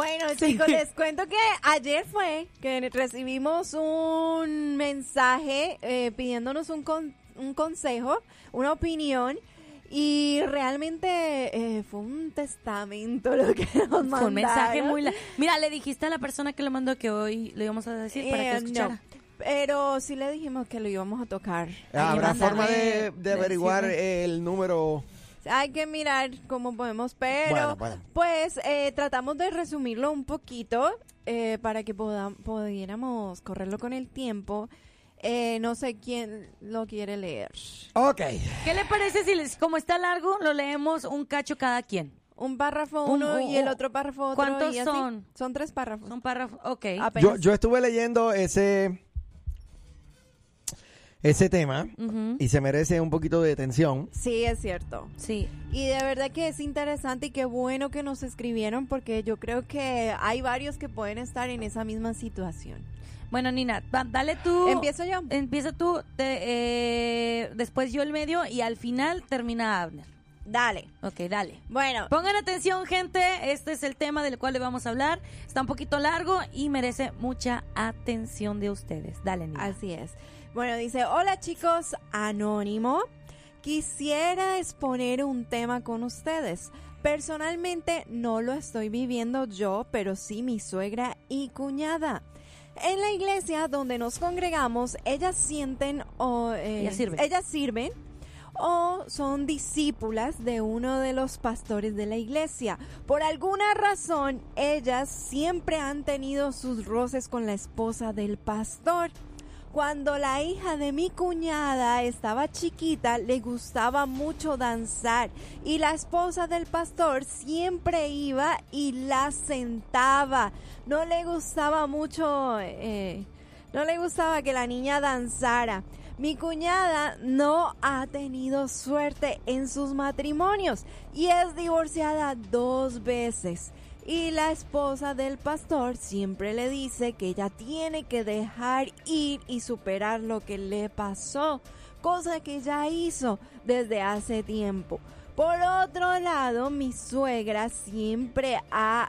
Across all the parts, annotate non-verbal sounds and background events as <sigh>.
Bueno, chicos, les cuento que ayer fue que recibimos un mensaje eh, pidiéndonos un, con- un consejo, una opinión. Y realmente eh, fue un testamento lo que nos mandaron. Fue un mensaje muy... la- Mira, le dijiste a la persona que lo mandó que hoy le íbamos a decir para que Eh, lo escuchara. no, pero sí le dijimos que lo íbamos a tocar. ¿Habrá Hay que forma de, mandarle- de averiguar decirle- el número? Hay que mirar cómo podemos, pero Bueno, bueno. pues eh, tratamos de resumirlo un poquito eh, para que pudiéramos correrlo con el tiempo. Eh, no sé quién lo quiere leer. Ok. ¿Qué le parece si, les, como está largo, lo leemos un cacho cada quien? Un párrafo Un- uno un- y el otro párrafo otro. ¿Cuántos y así. son? Son tres párrafos. Son párrafos. Ok. Yo, yo estuve leyendo ese ese tema y se merece un poquito de atención. Sí, es cierto. Sí. Y de verdad que es interesante y qué bueno que nos escribieron porque yo creo que hay varios que pueden estar en esa misma situación. Bueno, Nina, dale tú. ¿Empiezo yo? Empieza tú, te- eh, después yo el medio y al final termina Abner. Dale. Ok, dale. Bueno, Pongan atención, gente. Este es el tema del cual le vamos a hablar. Está un poquito largo y merece mucha atención de ustedes. Dale, Nina. Así es. Bueno, dice, hola chicos, anónimo. Quisiera exponer un tema con ustedes. Personalmente no lo estoy viviendo yo, pero sí mi suegra y cuñada. En la iglesia donde nos congregamos, ellas sienten o eh, Ellas sirven. ellas sirven o son discípulas de uno de los pastores de la iglesia. Por alguna razón, ellas siempre han tenido sus roces con la esposa del pastor. Cuando la hija de mi cuñada estaba chiquita, le gustaba mucho danzar y la esposa del pastor siempre iba y la sentaba. No le gustaba mucho, eh, no le gustaba que la niña danzara. Mi cuñada no ha tenido suerte en sus matrimonios y es divorciada dos veces. Y la esposa del pastor siempre le dice que ella tiene que dejar ir y superar lo que le pasó, cosa que ya hizo desde hace tiempo. Por otro lado, mi suegra siempre,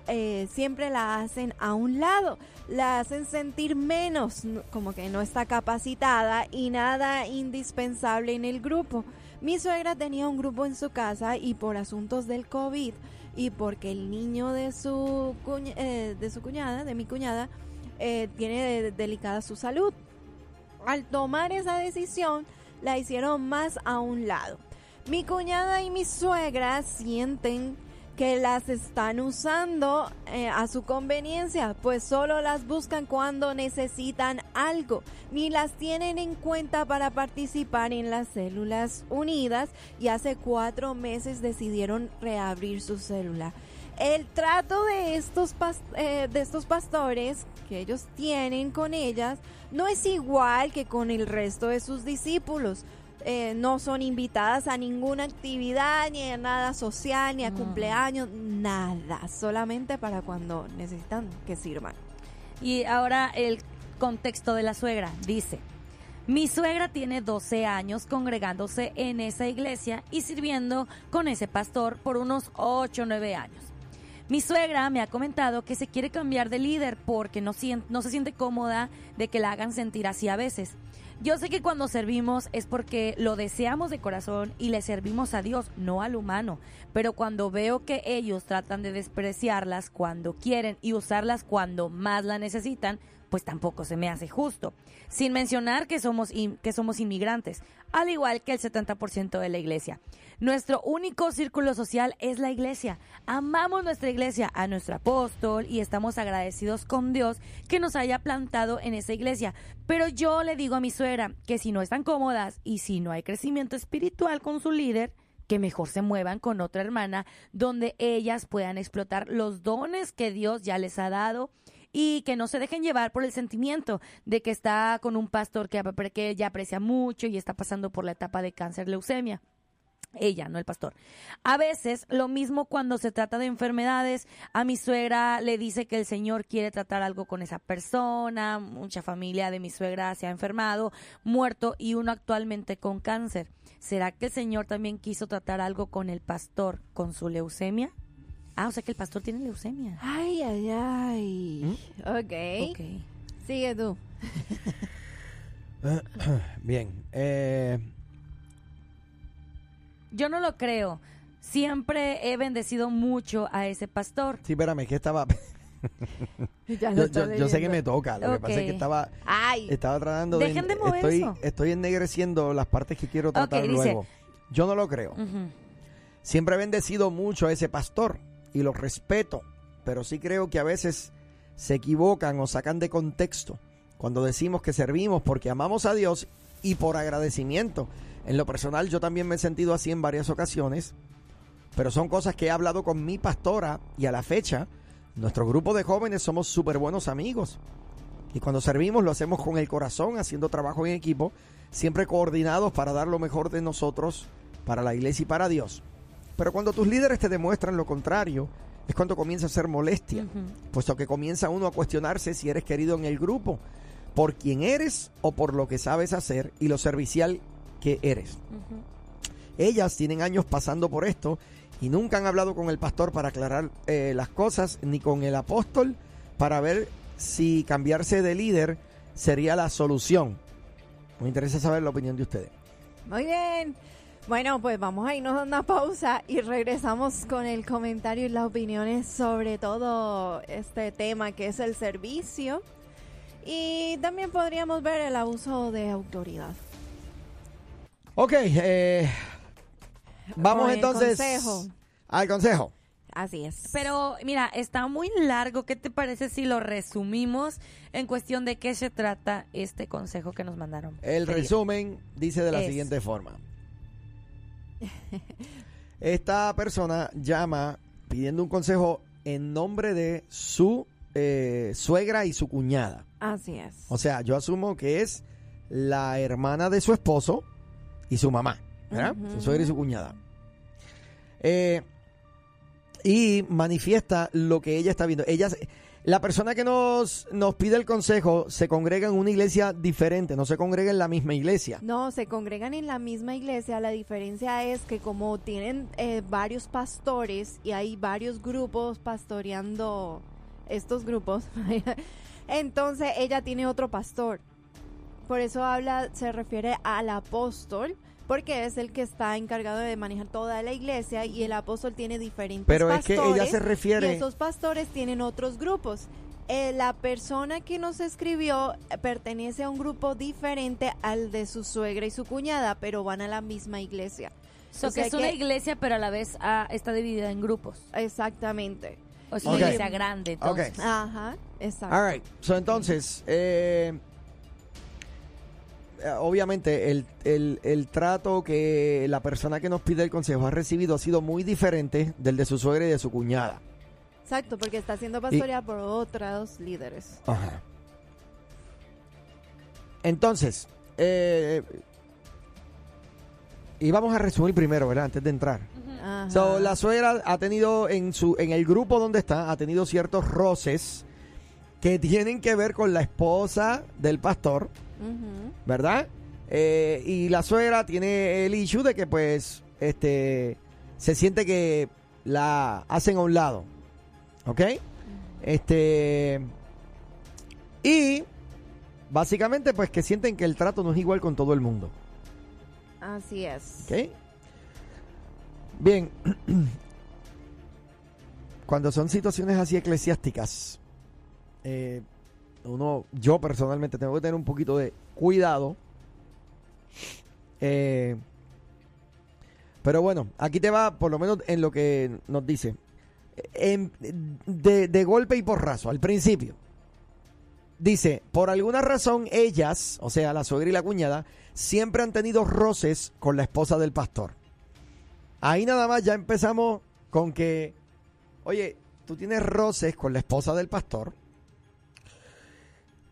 eh, siempre la hacen a un lado, la hacen sentir menos, como que no está capacitada y nada indispensable en el grupo. Mi suegra tenía un grupo en su casa y por asuntos del COVID y porque el niño de su, eh, de su cuñada, de mi cuñada, eh, tiene de- delicada su salud. Al tomar esa decisión, la hicieron más a un lado. Mi cuñada y mi suegra sienten que las están usando eh, a su conveniencia, pues solo las buscan cuando necesitan algo, ni las tienen en cuenta para participar en las células unidas y hace cuatro meses decidieron reabrir su célula. El trato de estos, eh, de estos pastores que ellos tienen con ellas no es igual que con el resto de sus discípulos. Eh, no son invitadas a ninguna actividad, ni a nada social, ni a cumpleaños, nada. Solamente para cuando necesitan que sirvan. Y ahora el contexto de la suegra. Dice, mi suegra tiene 12 años congregándose en esa iglesia y sirviendo con ese pastor por unos 8 o 9 años. Mi suegra me ha comentado que se quiere cambiar de líder porque no, no se siente cómoda de que la hagan sentir así a veces. Yo sé que cuando servimos es porque lo deseamos de corazón y le servimos a Dios, no al humano. Pero cuando veo que ellos tratan de despreciarlas cuando quieren y usarlas cuando más la necesitan, pues tampoco se me hace justo. Sin mencionar que somos, que somos inmigrantes, al igual que el 70% de la iglesia. Nuestro único círculo social es la iglesia. Amamos nuestra iglesia, a nuestro apóstol y estamos agradecidos con Dios que nos haya plantado en esa iglesia. Pero yo le digo a mi suegra que si no están cómodas y si no hay crecimiento espiritual con su líder, que mejor se muevan con otra hermana donde ellas puedan explotar los dones que Dios ya les ha dado y que no se dejen llevar por el sentimiento de que está con un pastor que, que ella aprecia mucho y está pasando por la etapa de cáncer leucemia. Ella, no el pastor. A veces, lo mismo cuando se trata de enfermedades, a mi suegra le dice que el Señor quiere tratar algo con esa persona, mucha familia de mi suegra se ha enfermado, muerto y uno actualmente con cáncer. ¿Será que el Señor también quiso tratar algo con el pastor con su leucemia? Ah, o sea que el pastor tiene leucemia. Ay, ay, ay. Ok. Ok. Sigue tú. <coughs> Bien. Eh, Yo no lo creo. Siempre he bendecido mucho a ese pastor. sí, espérame, que estaba... <laughs> Ya Yo, está yo- yo sé que me toca, lo que pasa es que estaba... Ay. Estaba tratando de... Dejen de mover estoy, eso. estoy ennegreciendo las partes que quiero tratar dice- luego. Yo no lo creo. Siempre he bendecido mucho a ese pastor y lo respeto, pero sí creo que a veces se equivocan o sacan de contexto cuando decimos que servimos porque amamos a Dios y por agradecimiento. En lo personal yo también me he sentido así en varias ocasiones, pero son cosas que he hablado con mi pastora y a la fecha nuestro grupo de jóvenes somos súper buenos amigos. Y cuando servimos lo hacemos con el corazón, haciendo trabajo en equipo, siempre coordinados para dar lo mejor de nosotros para la iglesia y para Dios. Pero cuando tus líderes te demuestran lo contrario, es cuando comienza a ser molestia, puesto que comienza uno a cuestionarse si eres querido en el grupo, por quién eres o por lo que sabes hacer y lo servicial que eres. Ellas tienen años pasando por esto y nunca han hablado con el pastor para aclarar eh, las cosas, ni con el apóstol para ver si cambiarse de líder sería la solución. Me interesa saber la opinión de ustedes. Muy bien. Bueno, pues vamos a irnos a una pausa y regresamos con el comentario y las opiniones sobre todo este tema que es el servicio. Y también podríamos ver el abuso de autoridad. Ok, eh, vamos Con entonces consejo. al consejo. Así es. Pero mira, está muy largo. ¿Qué te parece si lo resumimos en cuestión de qué se trata este consejo que nos mandaron? El pedir? resumen dice de la Es. siguiente forma. Esta persona llama pidiendo un consejo en nombre de su eh, suegra y su cuñada. Así es. O sea, yo asumo que es la hermana de su esposo y su mamá, ¿verdad? Su suegra y su cuñada. Eh, y manifiesta lo que ella está viendo. Ella, la persona que nos, nos pide el consejo se congrega en una iglesia diferente, no se congrega en la misma iglesia. No, se congregan en la misma iglesia. La diferencia es que como tienen eh, varios pastores y hay varios grupos pastoreando estos grupos, <laughs> entonces ella tiene otro pastor. Por eso habla, se refiere al apóstol, porque es el que está encargado de manejar toda la iglesia y el apóstol tiene diferentes Pero es que pastores. ella se Y refiere... esos pastores tienen otros grupos. Eh, la persona que nos escribió pertenece a un grupo diferente al de su suegra y su cuñada, pero van a la misma iglesia. So, O que sea es una que- iglesia, pero a la vez ah, está dividida en grupos. Exactamente. O es una iglesia grande, entonces. Ajá, exacto. All right. So, entonces, eh, obviamente el, el- el trato que la persona que nos pide el consejo ha recibido ha sido muy diferente del de su suegra y de su cuñada. Exacto, porque está siendo pastoreada por otros líderes. Ajá. Entonces, eh, y vamos a resumir primero, ¿verdad? Antes de entrar. Ajá. So, la suegra ha tenido en su en el grupo donde está, ha tenido ciertos roces que tienen que ver con la esposa del pastor, ¿verdad? Eh, y la suegra tiene el issue de que pues este se siente que la hacen a un lado. ¿Ok? Este y básicamente pues que sienten que el trato no es igual con todo el mundo. Así es. ¿Ok? Bien. <clears throat> Cuando son situaciones así eclesiásticas, eh, uno, yo personalmente tengo que tener un poquito de cuidado. Eh, pero bueno, aquí te va, por lo menos en lo que nos dice. En- de, de golpe y porrazo, al principio. Dice, por alguna razón ellas, o sea, la suegra y la cuñada, siempre han tenido roces con la esposa del pastor. Ahí nada más ya empezamos con que, oye, tú tienes roces con la esposa del pastor.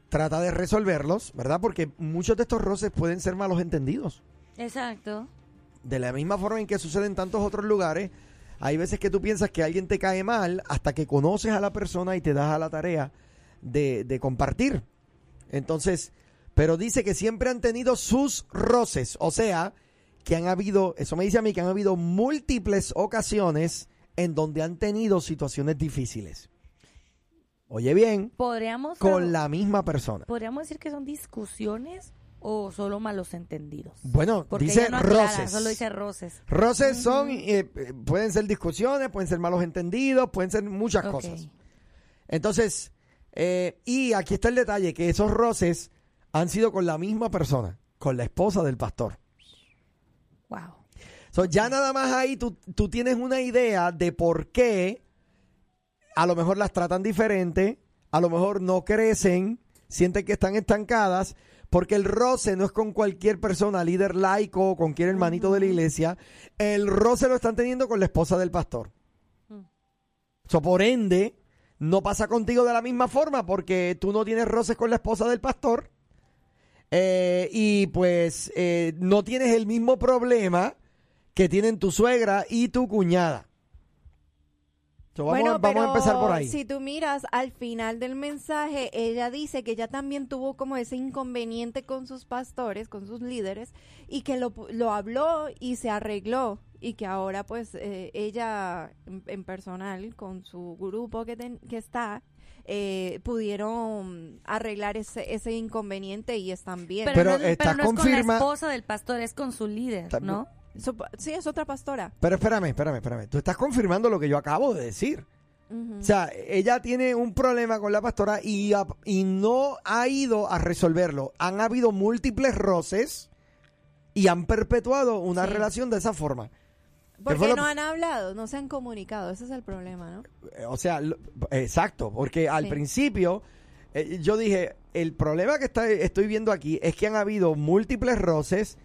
Trata de resolverlos, ¿verdad? Porque muchos de estos roces pueden ser malos entendidos. Exacto. De la misma forma en que sucede en tantos otros lugares, hay veces que tú piensas que alguien te cae mal hasta que conoces a la persona y te das a la tarea de, de compartir. Entonces, pero dice que siempre han tenido sus roces, o sea, que han habido, eso me dice a mí, que han habido múltiples ocasiones en donde han tenido situaciones difíciles. Oye bien, Podríamos con la misma persona. podríamos decir que son discusiones o solo malos entendidos. Bueno, Porque dice ella no aclara, roces. solo dice roces. Roces son, eh, eh, pueden ser discusiones, pueden ser malos entendidos, pueden ser muchas cosas. Entonces, eh, y aquí está el detalle, que esos roces han sido con la misma persona, con la esposa del pastor. Wow. So, ya nada más ahí tú, tú tienes una idea de por qué a lo mejor las tratan diferente, a lo mejor no crecen, sienten que están estancadas, porque el roce no es con cualquier persona, líder laico, con cualquier hermanito de la iglesia, el roce lo están teniendo con la esposa del pastor. Mm. So, por ende, no pasa contigo de la misma forma, porque tú no tienes roces con la esposa del pastor, eh, y pues eh, no tienes el mismo problema que tienen tu suegra y tu cuñada. So, vamos, Bueno, vamos a empezar por ahí. Si tú miras al final del mensaje, ella dice que ella también tuvo como ese inconveniente con sus pastores, con sus líderes, y que lo, pu- lo habló y se arregló. Y que ahora, pues, eh, ella en, en personal, con su grupo que, ten- que está, eh, pudieron arreglar ese, ese inconveniente y están bien. Pero, Pero no, está pero no es con la esposa del pastor, es con su líder, ¿no? Sí, es otra pastora. Pero espérame, espérame, espérame. Tú estás confirmando lo que yo acabo de decir. O sea, ella tiene un problema con la pastora y, y no ha ido a resolverlo. Han habido múltiples roces y han perpetuado una Sí. relación de esa forma. ¿Por fue qué lo- no han hablado? No se han comunicado. Ese es el problema, ¿no? O sea, lo- exacto, porque al Sí. principio eh, yo dije, el problema que está- estoy viendo aquí es que han habido múltiples roces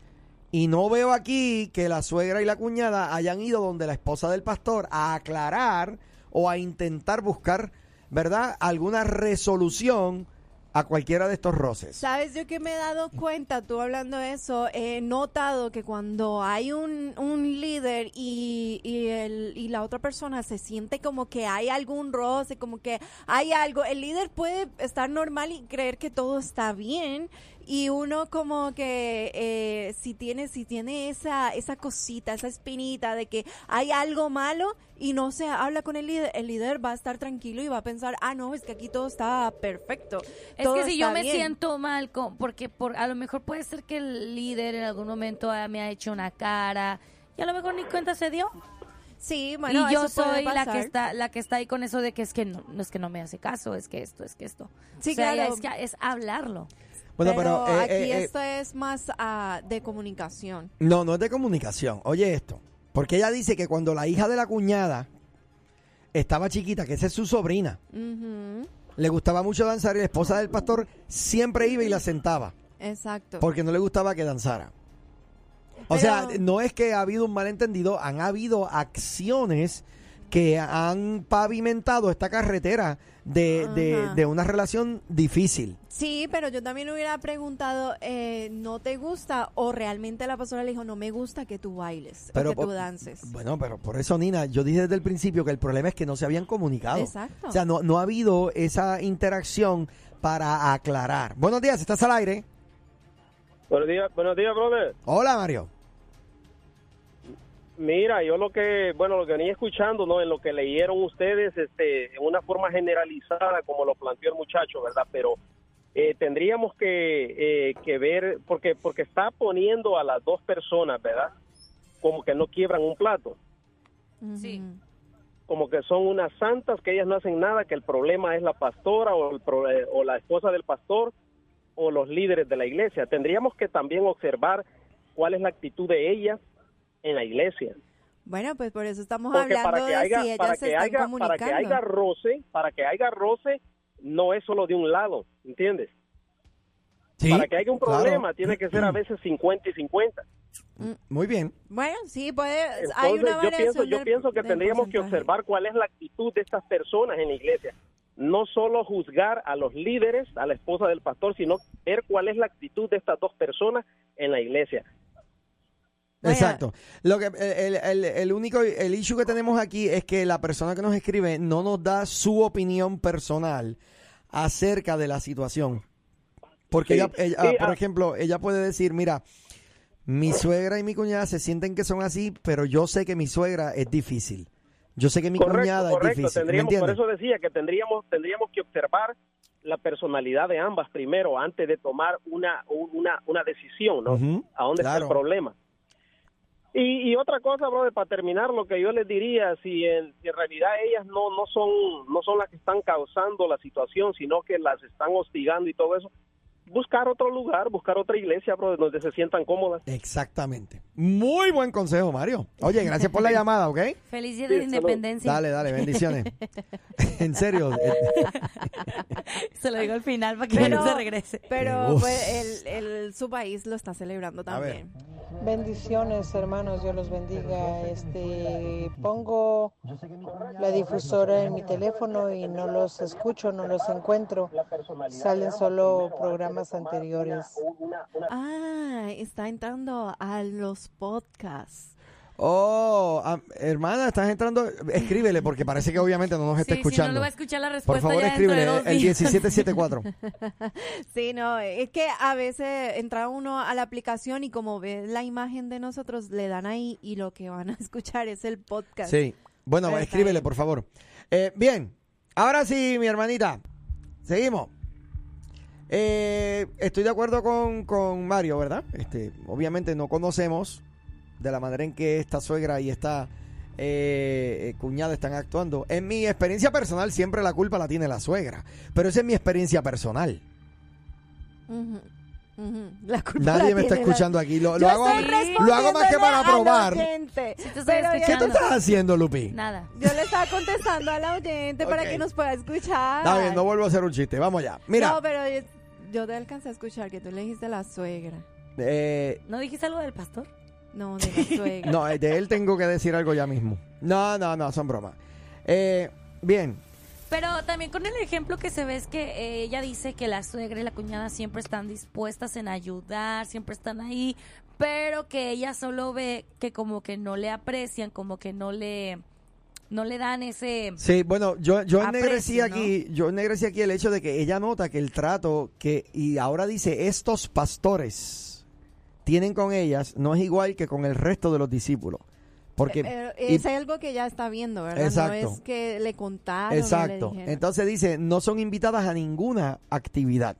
y no veo aquí que la suegra y la cuñada hayan ido donde la esposa del pastor a aclarar o a intentar buscar, ¿verdad?, alguna resolución a cualquiera de estos roces. Sabes, yo que me he dado cuenta, tú hablando de eso, he notado que cuando hay un, un líder y, y, el, y la otra persona se siente como que hay algún roce, como que hay algo, el líder puede estar normal y creer que todo está bien y uno como que eh, si tiene si tiene esa esa cosita, esa espinita de que hay algo malo y no se habla con el líder, el líder va a estar tranquilo y va a pensar, ah, no, es que aquí todo está perfecto. Es todo que si yo me bien". siento mal, con, porque por, a lo mejor puede ser que el líder en algún momento me ha hecho una cara y a lo mejor ni cuenta se dio. Sí, bueno, y yo eso soy la que está la que está ahí con eso de que es que no, no es que no me hace caso, es que esto, es que esto. Sí, o sea, claro. es, que es hablarlo. Bueno, pero, pero, eh, aquí eh, eh, esto es más ah, de comunicación. No, no es de comunicación. Oye esto. Porque ella dice que cuando la hija de la cuñada estaba chiquita, que esa es su sobrina, le gustaba mucho danzar y la esposa del pastor siempre iba y la sentaba. Exacto. Porque no le gustaba que danzara. O Pero- sea, no es que ha habido un malentendido, han habido acciones que han pavimentado esta carretera de, de- de una relación difícil. Sí, pero yo también hubiera preguntado, eh, ¿no te gusta? O realmente la pastora le dijo, no me gusta que tú bailes Pero o que tú dances. Bueno, pero por eso, Nina, yo dije desde el principio que el problema es que no se habían comunicado. Exacto. O sea, no, no ha habido esa interacción para aclarar. Buenos días, ¿estás al aire? Buenos días, buenos días, brother. Hola, Mario. Mira, yo lo que, bueno, lo que venía escuchando, ¿no? En lo que leyeron ustedes, este, en una forma generalizada, como lo planteó el muchacho, ¿verdad? Pero eh, tendríamos que, eh, que ver, porque, porque está poniendo a las dos personas, ¿verdad? Como que no quiebran un plato, Sí. Como que son unas santas, que ellas no hacen nada, que el problema es la pastora o, el pro- eh, o la esposa del pastor o los líderes de la iglesia. Tendríamos que también observar cuál es la actitud de ellas en la iglesia. Bueno, pues por eso estamos Porque hablando para que de haya, si ellas para se que están haya, para comunicando. que haya roce, para que haya roce, no es solo de un lado, ¿entiendes? Sí, para que haya un claro. problema tiene que ser a veces 50 y 50. Muy bien. Bueno, sí, puede, Entonces, hay una yo pienso, yo del- pienso que tendríamos que observar cuál es la actitud de estas personas en la iglesia. no solo juzgar a los líderes, a la esposa del pastor, sino ver cuál es la actitud de estas dos personas en la iglesia. Vaya. Exacto. Lo que el, el- el único el issue que tenemos aquí es que la persona que nos escribe no nos da su opinión personal acerca de la situación. Porque Sí. ella, ella- Sí, ah, por ah. ejemplo, ella puede decir, mira, mi suegra y mi cuñada se sienten que son así, pero yo sé que mi suegra es difícil. Yo sé que mi correcto, cuñada correcto. es difícil. ¿Me Tendríamos, por eso decía que tendríamos, tendríamos que observar la personalidad de ambas primero antes de tomar una, una, una decisión, ¿no? A dónde está el problema. Y, y otra cosa, brother, para terminar, lo que yo les diría, si en, si en realidad ellas no, no, son, no son las que están causando la situación, sino que las están hostigando y todo eso, buscar otro lugar, buscar otra iglesia, brother, donde se sientan cómodas. Exactamente. Muy buen consejo, Mario. Oye, gracias por la <laughs> llamada, ¿ok? Feliz día Sí, de salud. independencia. Dale, dale, bendiciones. <laughs> en serio. eh, <laughs> Se lo digo al final para que Pero- no se regrese. Pero Uf. pues, el, el- su país lo está celebrando también. Bendiciones, hermanos, Dios los bendiga. Este, pongo la difusora en mi teléfono y no los escucho, no los encuentro. Salen solo programas anteriores. Ah, está entrando a los podcasts. Oh, ah, hermana, estás entrando. Escríbele, porque parece que obviamente no nos está Sí, si no escuchando. lo va a escuchar la Por respuesta favor, ya dentro de escríbele dos el días. 1774. <laughs> Sí, no, es que a veces entra uno a la aplicación y como ve la imagen de nosotros, le dan ahí y lo que van a <laughs> escuchar es el podcast. Sí. Bueno, Pero escríbele, por favor. Eh, bien, ahora sí, mi hermanita. Seguimos. Eh, estoy de acuerdo con, con Mario, ¿verdad? Este, obviamente no conocemos de la manera en que esta suegra y esta eh, eh, cuñada están actuando. En mi experiencia personal, siempre la culpa la tiene la suegra. Pero esa es mi experiencia personal. La culpa Nadie la me está la- escuchando aquí. Lo, lo hago, lo hago más que para probar. ¿Qué tú estás haciendo, Lupi? Nada. Yo le estaba contestando a la oyente para que nos pueda escuchar. Está bien, no vuelvo a hacer un chiste. Vamos allá. Mira, No, pero yo, yo te alcancé a escuchar que tú le dijiste a la suegra. eh, ¿No dijiste algo del pastor? No, de la <laughs> suegra. No, eh, de él tengo que decir algo ya mismo. No, no, no, son bromas. Eh, bien, Pero también con el ejemplo que se ve es que eh, ella dice que la suegra y la cuñada siempre están dispuestas en ayudar, siempre están ahí, pero que ella solo ve que como que no le aprecian, como que no le no le dan ese sí, bueno, yo, yo ennegrecí aquí, yo ennegrecí aquí el hecho de que ella nota que el trato que, y ahora dice, estos pastores tienen con ellas no es igual que con el resto de los discípulos. Porque, y- es algo que ya está viendo, ¿verdad? Exacto. No es que le contaron. le exacto. Entonces dice, no son invitadas a ninguna actividad.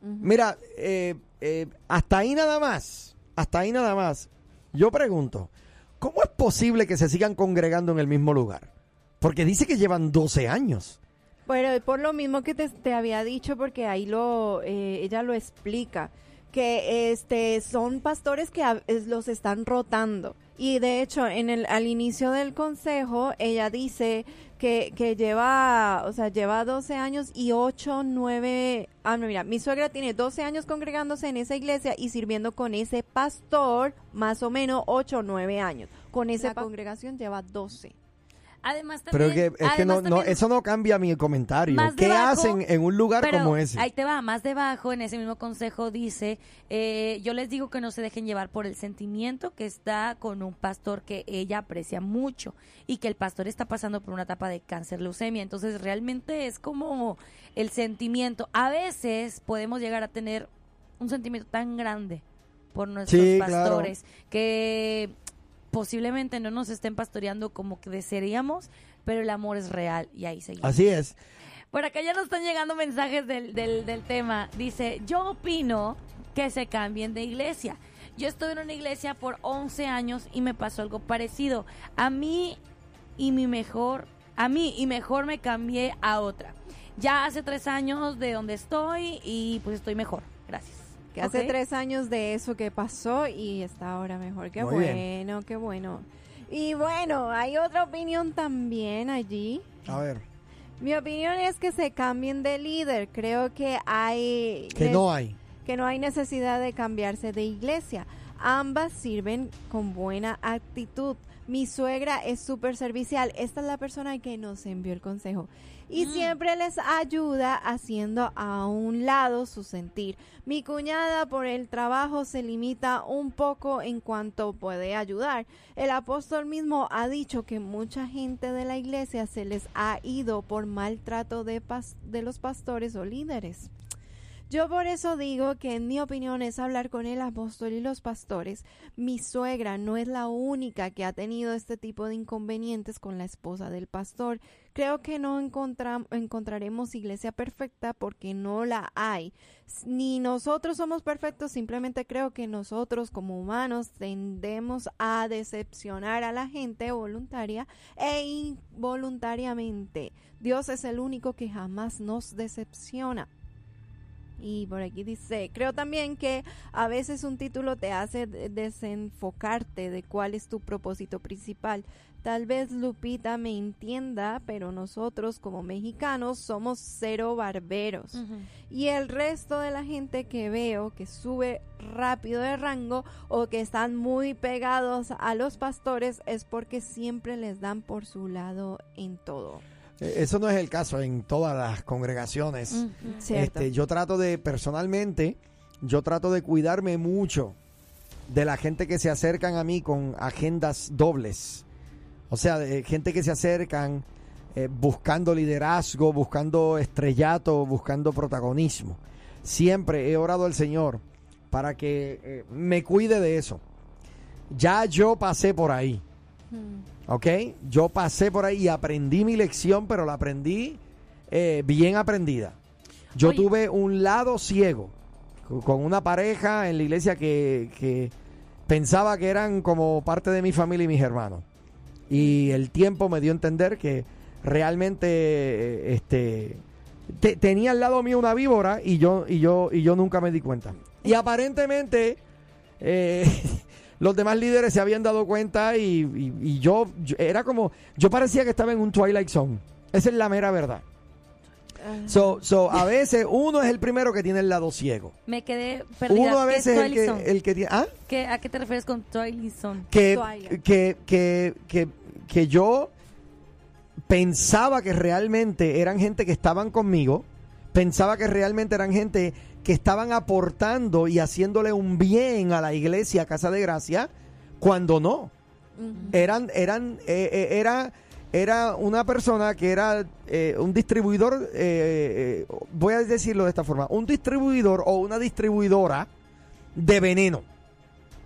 Mira, eh, eh, hasta ahí nada más, hasta ahí nada más. Yo pregunto, ¿cómo es posible que se sigan congregando en el mismo lugar? Porque dice que llevan 12 años. Pero por lo mismo que te, te había dicho, porque ahí lo eh, ella lo explica, que este son pastores que a- es- los están rotando. Y de hecho, en el al inicio del consejo, ella dice que, que lleva, o sea, lleva 12 años y 8, 9, ah, no, mira, mi suegra tiene 12 años congregándose en esa iglesia y sirviendo con ese pastor más o menos 8 o 9 años. Con esa congregación lleva 12. Además Pero también que, es que no, no, eso no cambia mi comentario. Más ¿Qué debajo, hacen en un lugar Pero como ese? Ahí te va, más debajo, en ese mismo consejo dice, eh, yo les digo que no se dejen llevar por el sentimiento que está con un pastor que ella aprecia mucho y que el pastor está pasando por una etapa de cáncer leucemia. Entonces realmente es como el sentimiento. A veces podemos llegar a tener un sentimiento tan grande por nuestros Sí, claro. pastores que posiblemente no nos estén pastoreando como que desearíamos, pero el amor es real y ahí seguimos. Así es. Por acá ya nos están llegando mensajes del, del, del tema. Dice, yo opino que se cambien de iglesia. Yo estuve en una iglesia por 11 años y me pasó algo parecido. A mí y mi mejor, a mí y mejor me cambié a otra. Ya hace tres años de donde estoy y pues estoy mejor. Gracias. Que hace tres años de eso que pasó y está ahora mejor. Qué Muy bien. bueno, qué bueno. Y bueno, hay otra opinión también allí. A ver, Mi opinión es que se cambien de líder. Creo que hay que no hay. que no hay necesidad de cambiarse de iglesia. Ambas sirven con buena actitud, Mi suegra es súper servicial. Esta es la persona que nos envió el consejo. Y Mm. siempre les ayuda haciendo a un lado su sentir. Mi cuñada por el trabajo se limita un poco en cuanto puede ayudar. El apóstol mismo ha dicho que mucha gente de la iglesia se les ha ido por maltrato de, pas- de los pastores o líderes. Yo por eso digo que en mi opinión es hablar con el apóstol y los pastores. Mi suegra no es la única que ha tenido este tipo de inconvenientes con la esposa del pastor. Creo que no encontraremos iglesia perfecta porque no la hay. Ni nosotros somos perfectos, simplemente creo que nosotros como humanos tendemos a decepcionar a la gente voluntaria e involuntariamente. Dios es el único que jamás nos decepciona. Y por aquí dice, creo también que a veces un título te hace de- desenfocarte de cuál es tu propósito principal. Tal vez Lupita me entienda, pero nosotros como mexicanos somos cero barberos. Y el resto de la gente que veo que sube rápido de rango o que están muy pegados a los pastores es porque siempre les dan por su lado en todo. Eh, Eso no es el caso en todas las congregaciones. Ujú. ¿Cierto? Este, yo trato de, personalmente, yo trato de cuidarme mucho de la gente que se acercan a mí con agendas dobles. O sea, de gente que se acercan eh, buscando liderazgo, buscando estrellato, buscando protagonismo. Siempre he orado al Señor para que eh, me cuide de eso. Ya yo pasé por ahí. Mm. ¿Ok? Yo pasé por ahí y aprendí mi lección, pero la aprendí eh, bien aprendida. Yo Oye. tuve un lado ciego co- con una pareja en la iglesia que, que pensaba que eran como parte de mi familia y mis hermanos. Y el tiempo me dio a entender que realmente eh, este te- tenía al lado mío una víbora y yo y yo y yo nunca me di cuenta. Y aparentemente eh, <laughs> los demás líderes se habían dado cuenta y, y- y yo, yo- era como yo parecía que estaba en un Twilight Zone. Esa es la mera verdad. So, so a veces uno es el primero que tiene el lado ciego. Me quedé perdida. Uno a ¿Qué es veces es el que, Zone? el que tiene. ¿Ah? ¿Qué- ¿A qué te refieres con Twilight Zone? que, que, que, que, que yo pensaba que realmente eran gente que estaban conmigo, pensaba que realmente eran gente que estaban aportando y haciéndole un bien a la iglesia, a Casa de Gracia, cuando no. Eran, eran, eh, eh, era, era una persona que era eh, un distribuidor, eh, voy a decirlo de esta forma, un distribuidor o una distribuidora de veneno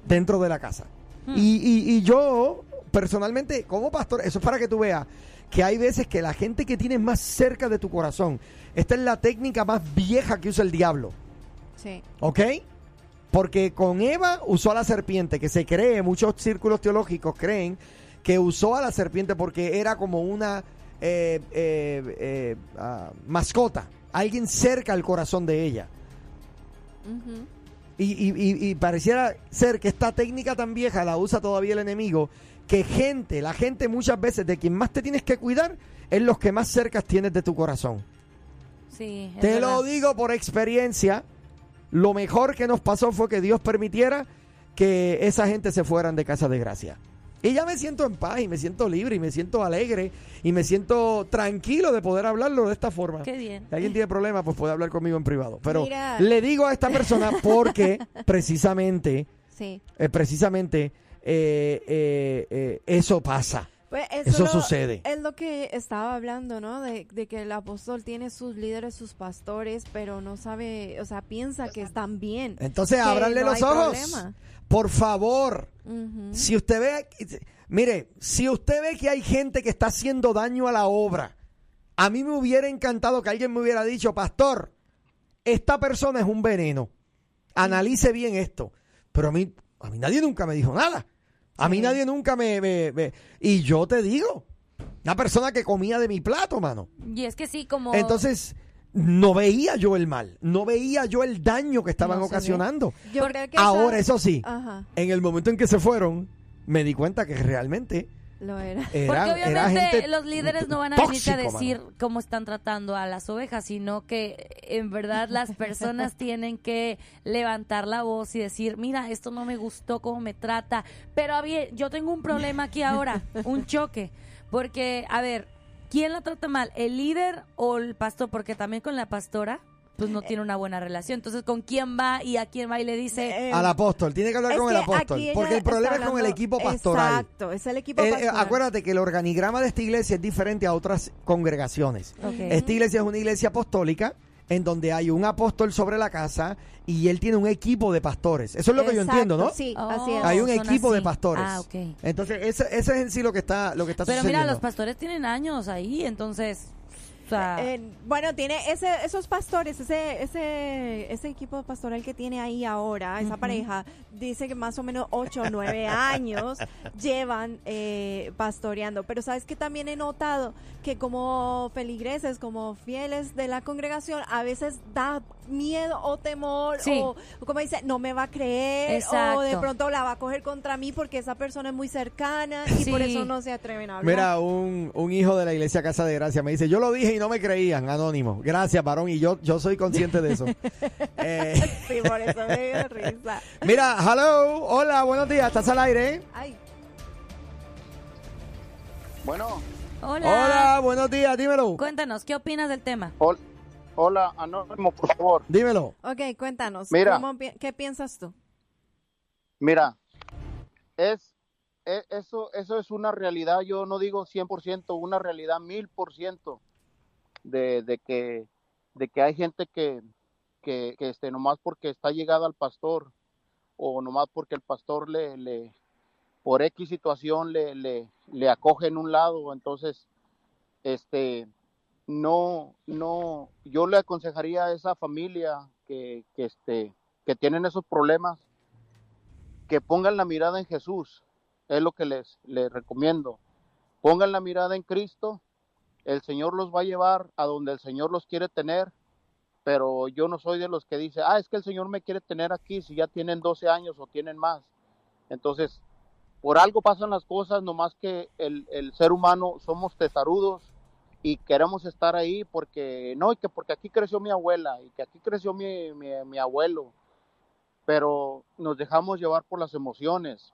dentro de la casa. Hmm. Y, y- y yo, personalmente, como pastor, eso es para que tú veas que hay veces que la gente que tienes más cerca de tu corazón, esta es la técnica más vieja que usa el diablo. Sí. ¿Ok? Porque con Eva usó a la serpiente, que se cree, muchos círculos teológicos creen que usó a la serpiente porque era como una eh, eh, eh, ah, mascota, alguien cerca al corazón de ella. Y, y- y- y pareciera ser que esta técnica tan vieja la usa todavía el enemigo, que gente, la gente muchas veces de quien más te tienes que cuidar es los que más cerca tienes de tu corazón. Sí, Te verdad. lo digo por experiencia. Lo mejor que nos pasó fue que Dios permitiera que esa gente se fueran de casa de gracia. Y ya me siento en paz y me siento libre y me siento alegre y me siento tranquilo de poder hablarlo de esta forma. Qué bien. Si alguien tiene problemas, pues puede hablar conmigo en privado. Pero Mira. le digo a esta persona <laughs> porque precisamente, Sí. eh, precisamente eh, eh, eh, eso pasa. Pues Eso lo- sucede. Es lo que estaba hablando, ¿no? De, de que el apóstol tiene sus líderes, sus pastores, pero no sabe, o sea, piensa que están bien. Entonces, ábranle no los ojos. problema. Por favor. Si usted ve, mire, si usted ve que hay gente que está haciendo daño a la obra, a mí me hubiera encantado que alguien me hubiera dicho, pastor, esta persona es un veneno. Analice bien esto. Pero a mí, a mí nadie nunca me dijo nada. A mí nadie nunca me, me- me- Y yo te digo, una persona que comía de mi plato, mano. Y es que sí, como... Entonces, no veía yo el mal, no veía yo el daño que estaban No ocasionando. Yo Por- creo que Ahora, esa- eso sí, Ajá. en el momento en que se fueron, me di cuenta que realmente Lo era. Porque Era, obviamente los líderes no van a venirte a decir mano. cómo están tratando a las ovejas, sino que en verdad las personas <laughs> tienen que levantar la voz y decir, mira, esto no me gustó, cómo me trata. Pero a ver, yo tengo un problema aquí ahora, <laughs> un choque. Porque, a ver, ¿quién la trata mal? ¿El líder o el pastor? Porque también con la pastora, pues no tiene una buena relación. Entonces, ¿con quién va y a quién va y le dice... Eh, Al apóstol, tiene que hablar con el apóstol. Porque el problema es con el equipo pastoral. Exacto, es el equipo Eh, eh, pastoral. acuérdate que el organigrama de esta iglesia es diferente a otras congregaciones. Esta iglesia es una iglesia apostólica en donde hay un apóstol sobre la casa y él tiene un equipo de pastores. Eso es lo que yo entiendo, ¿no? Sí, Oh. así es. Hay un equipo de pastores. Ah, ok. Entonces, ese, ese es en sí lo que está, lo que está Pero mira, sucediendo. los pastores tienen años ahí, entonces... Sea, Eh, bueno, tiene ese, esos pastores, ese, ese, ese equipo pastoral que tiene ahí ahora, esa pareja, dice que más o menos 8 o 9 años llevan eh, pastoreando. Pero sabes que también he notado que como feligreses, como fieles de la congregación, a veces da miedo o temor Sí. o, o como dice, no me va a creer Exacto. o de pronto la va a coger contra mí porque esa persona es muy cercana y por eso no se atreven a hablar. Mira, un, un hijo de la iglesia Casa de Gracia me dice, yo lo dije y no me creían, anónimo. Gracias, varón, y yo, yo soy consciente de eso. <laughs> Eh, Sí, por eso me dio <laughs> risa. mira, hello, hola, buenos días, ¿estás al aire? Ay, Bueno, hola. Hola, buenos días, dímelo. Cuéntanos, ¿qué opinas del tema? hol- hola, Anónimo, por favor. Dímelo. ok, cuéntanos. Mira. ¿cómo pi- ¿Qué piensas tú? Mira, es, e- eso, eso es una realidad, yo no digo 100%, una realidad 1000% de, de que de que hay gente que, que, que este, nomás porque está llegada al pastor o nomás porque el pastor le, le por X situación le, le, le acoge en un lado, entonces, este, no, no, yo le aconsejaría a esa familia que, que, este, que tienen esos problemas, que pongan la mirada en Jesús, es lo que les, les recomiendo. Pongan la mirada en Cristo, el Señor los va a llevar a donde el Señor los quiere tener, pero yo no soy de los que dice, ah, es que el Señor me quiere tener aquí si ya tienen 12 años o tienen más. Entonces, por algo pasan las cosas, nomás que el, el ser humano somos testarudos y queremos estar ahí porque, no, y que porque aquí creció mi abuela y que aquí creció mi, mi, abuelo, pero nos dejamos llevar por las emociones.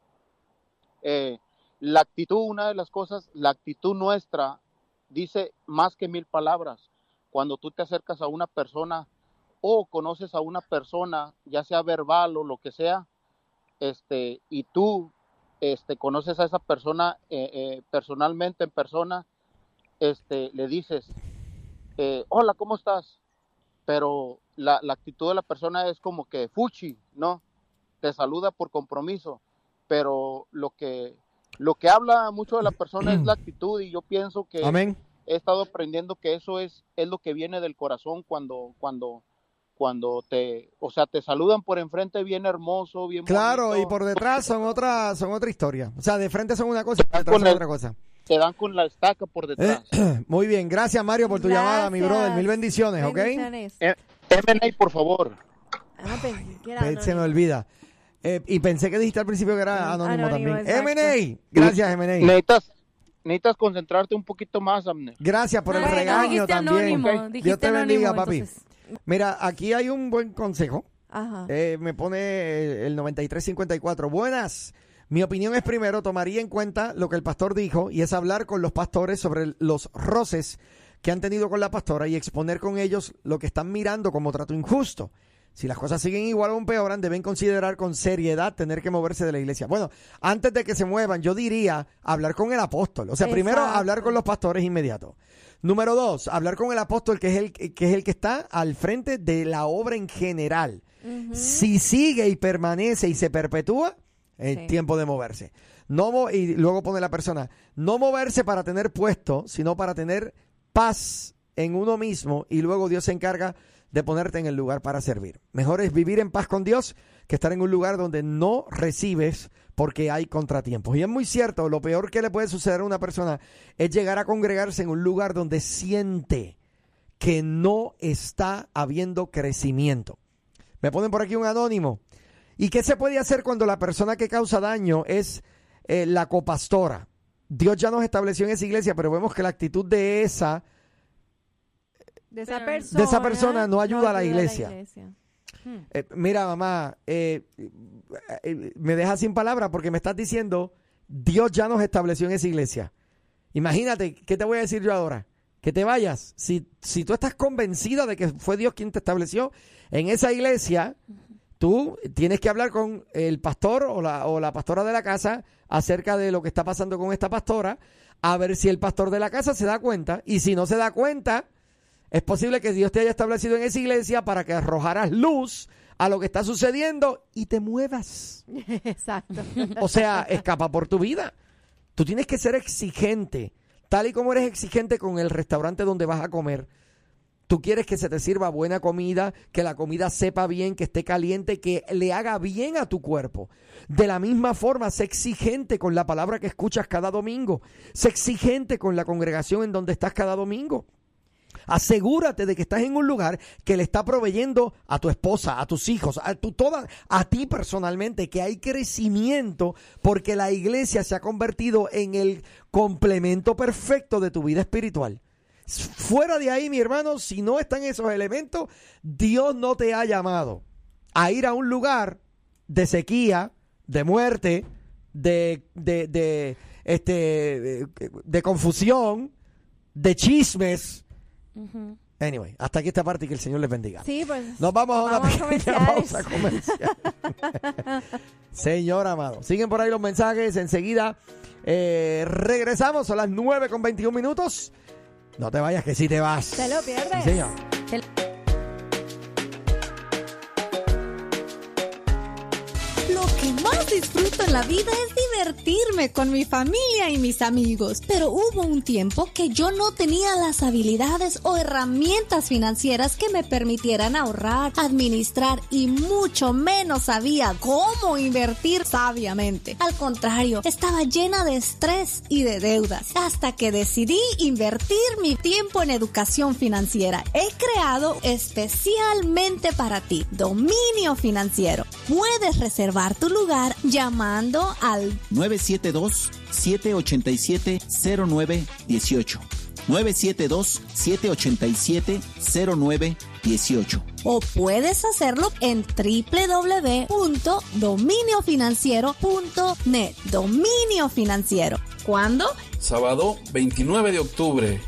Eh, la actitud, una de las cosas, la actitud nuestra dice más que mil palabras. Cuando tú te acercas a una persona o conoces a una persona, ya sea verbal o lo que sea, este, y tú este, conoces a esa persona eh, eh, personalmente, en persona, este, le dices, eh, hola, ¿cómo estás? Pero la, la actitud de la persona es como que fuchi, ¿no? Te saluda por compromiso, pero lo que, lo que habla mucho de la persona es la <clears throat> actitud y yo pienso que Amén. he estado aprendiendo que eso es, es lo que viene del corazón cuando, cuando, cuando te, o sea, te saludan por enfrente bien hermoso, bien Claro, bonito, y por detrás son otra, son otra historia. O sea, de frente son una cosa y por detrás son el- otra cosa. Te dan con la estaca por detrás. <clears throat> Muy bien, gracias Mario por tu Gracias. llamada, mi brother. Mil bendiciones, ¿ok? Bendiciones. Eh, M&A, por favor. Ah, que era Se me olvida. Eh, y pensé que dijiste al principio que era anónimo, Anónimo, también. M&A, gracias M&A. Necesitas, necesitas concentrarte un poquito más, Amner. Gracias por el Ay, regaño dijiste también. anónimo, Ok. dijiste Dios te bendiga, anónimo, papi. entonces. Mira, aquí hay un buen consejo. Ajá. Eh, me pone el 9354. Buenas. Mi opinión es primero, tomaría en cuenta lo que el pastor dijo y es hablar con los pastores sobre los roces que han tenido con la pastora y exponer con ellos lo que están mirando como trato injusto. Si las cosas siguen igual o empeoran, deben considerar con seriedad tener que moverse de la iglesia. Bueno, antes de que se muevan, yo diría hablar con el apóstol. O sea, primero hablar con los pastores inmediato. Número dos, hablar con el apóstol, que es el que es el que está al frente de la obra en general. Si sigue y permanece y se perpetúa, Sí. tiempo de moverse. No y luego pone la persona, no moverse para tener puesto, sino para tener paz en uno mismo y luego Dios se encarga de ponerte en el lugar para servir. Mejor es vivir en paz con Dios que estar en un lugar donde no recibes porque hay contratiempos. Y es muy cierto, lo peor que le puede suceder a una persona es llegar a congregarse en un lugar donde siente que no está habiendo crecimiento. Me ponen por aquí un anónimo. ¿Y qué se puede hacer cuando la persona que causa daño es eh, la copastora? Dios ya nos estableció en esa iglesia, pero vemos que la actitud de esa De esa persona. de esa persona no ayuda a la iglesia. Hmm. Eh, mira, mamá, eh, eh, me deja sin palabras porque me estás diciendo, Dios ya nos estableció en esa iglesia. Imagínate, ¿qué te voy a decir yo ahora? Que te vayas. Si, si tú estás convencida de que fue Dios quien te estableció en esa iglesia, tú tienes que hablar con el pastor o la, o la pastora de la casa acerca de lo que está pasando con esta pastora, a ver si el pastor de la casa se da cuenta. Y si no se da cuenta, es posible que Dios te haya establecido en esa iglesia para que arrojaras luz a lo que está sucediendo y te muevas. <laughs> Exacto. O sea, escapa por tu vida. Tú tienes que ser exigente, tal y como eres exigente con el restaurante donde vas a comer. Tú quieres que se te sirva buena comida, que la comida sepa bien, que esté caliente, que le haga bien a tu cuerpo. De la misma forma, sé exigente con la palabra que escuchas cada domingo. Sé exigente con la congregación en donde estás cada domingo. Asegúrate de que estás en un lugar que le está proveyendo a tu esposa, a tus hijos, a tu toda, a ti personalmente, que hay crecimiento porque la iglesia se ha convertido en el complemento perfecto de tu vida espiritual. Fuera de ahí, mi hermano, si no están esos elementos, Dios no te ha llamado a ir a un lugar de sequía, de muerte, de, de, de, este, de, confusión, de chismes. Anyway, hasta aquí esta parte y que el Señor les bendiga. Sí, pues. Nos vamos a una Vamos pequeña pausa comercial. <laughs> Señor amado, siguen por ahí los mensajes. Enseguida eh, regresamos a las 9 con 21 minutos. No te vayas, que si te vas. Te lo pierdes. Sí, señor. Lo que más disfruto en la vida es divertirme con mi familia y mis amigos. Pero hubo un tiempo que yo no tenía las habilidades o herramientas financieras que me permitieran ahorrar, administrar y mucho menos sabía cómo invertir sabiamente. Al contrario, estaba llena de estrés y de deudas. Hasta que decidí invertir mi tiempo en educación financiera. He creado especialmente para ti Dominio Financiero. Puedes reservar tu lugar llamando al 972-787-0918. 972-787-0918. o puedes hacerlo en www.dominiofinanciero.net. Dominio Financiero. ¿Cuándo? Sábado 29 de octubre.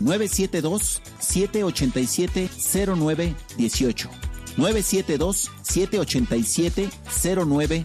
972-787-0918. 972-787-0918.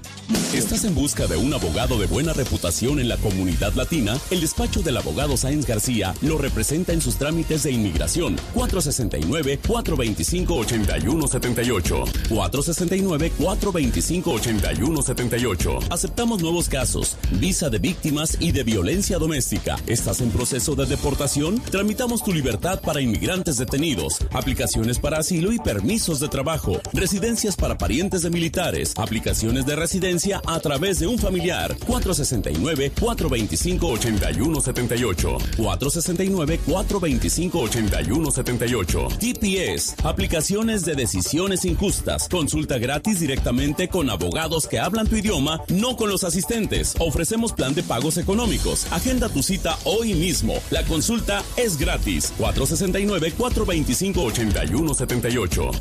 ¿Estás en busca de un abogado de buena reputación en la comunidad latina? El despacho del abogado Sáenz García lo representa en sus trámites de inmigración. 469-425-8178. 469-425-8178. Aceptamos nuevos casos, visa de víctimas y de violencia doméstica. ¿Estás en proceso de deportación? Tramitamos tu libertad para inmigrantes detenidos, aplicaciones para asilo y permisos de trabajo, residencias para parientes de militares, aplicaciones de residencia a través de un familiar. 469-425-8178. 469-425-8178. TPS, aplicaciones de decisiones injustas. Consulta gratis directamente con abogados que hablan tu idioma, no con los asistentes. Ofrecemos plan de pagos económicos. Agenda tu cita hoy mismo. La consulta es gratis. 469-425-8178.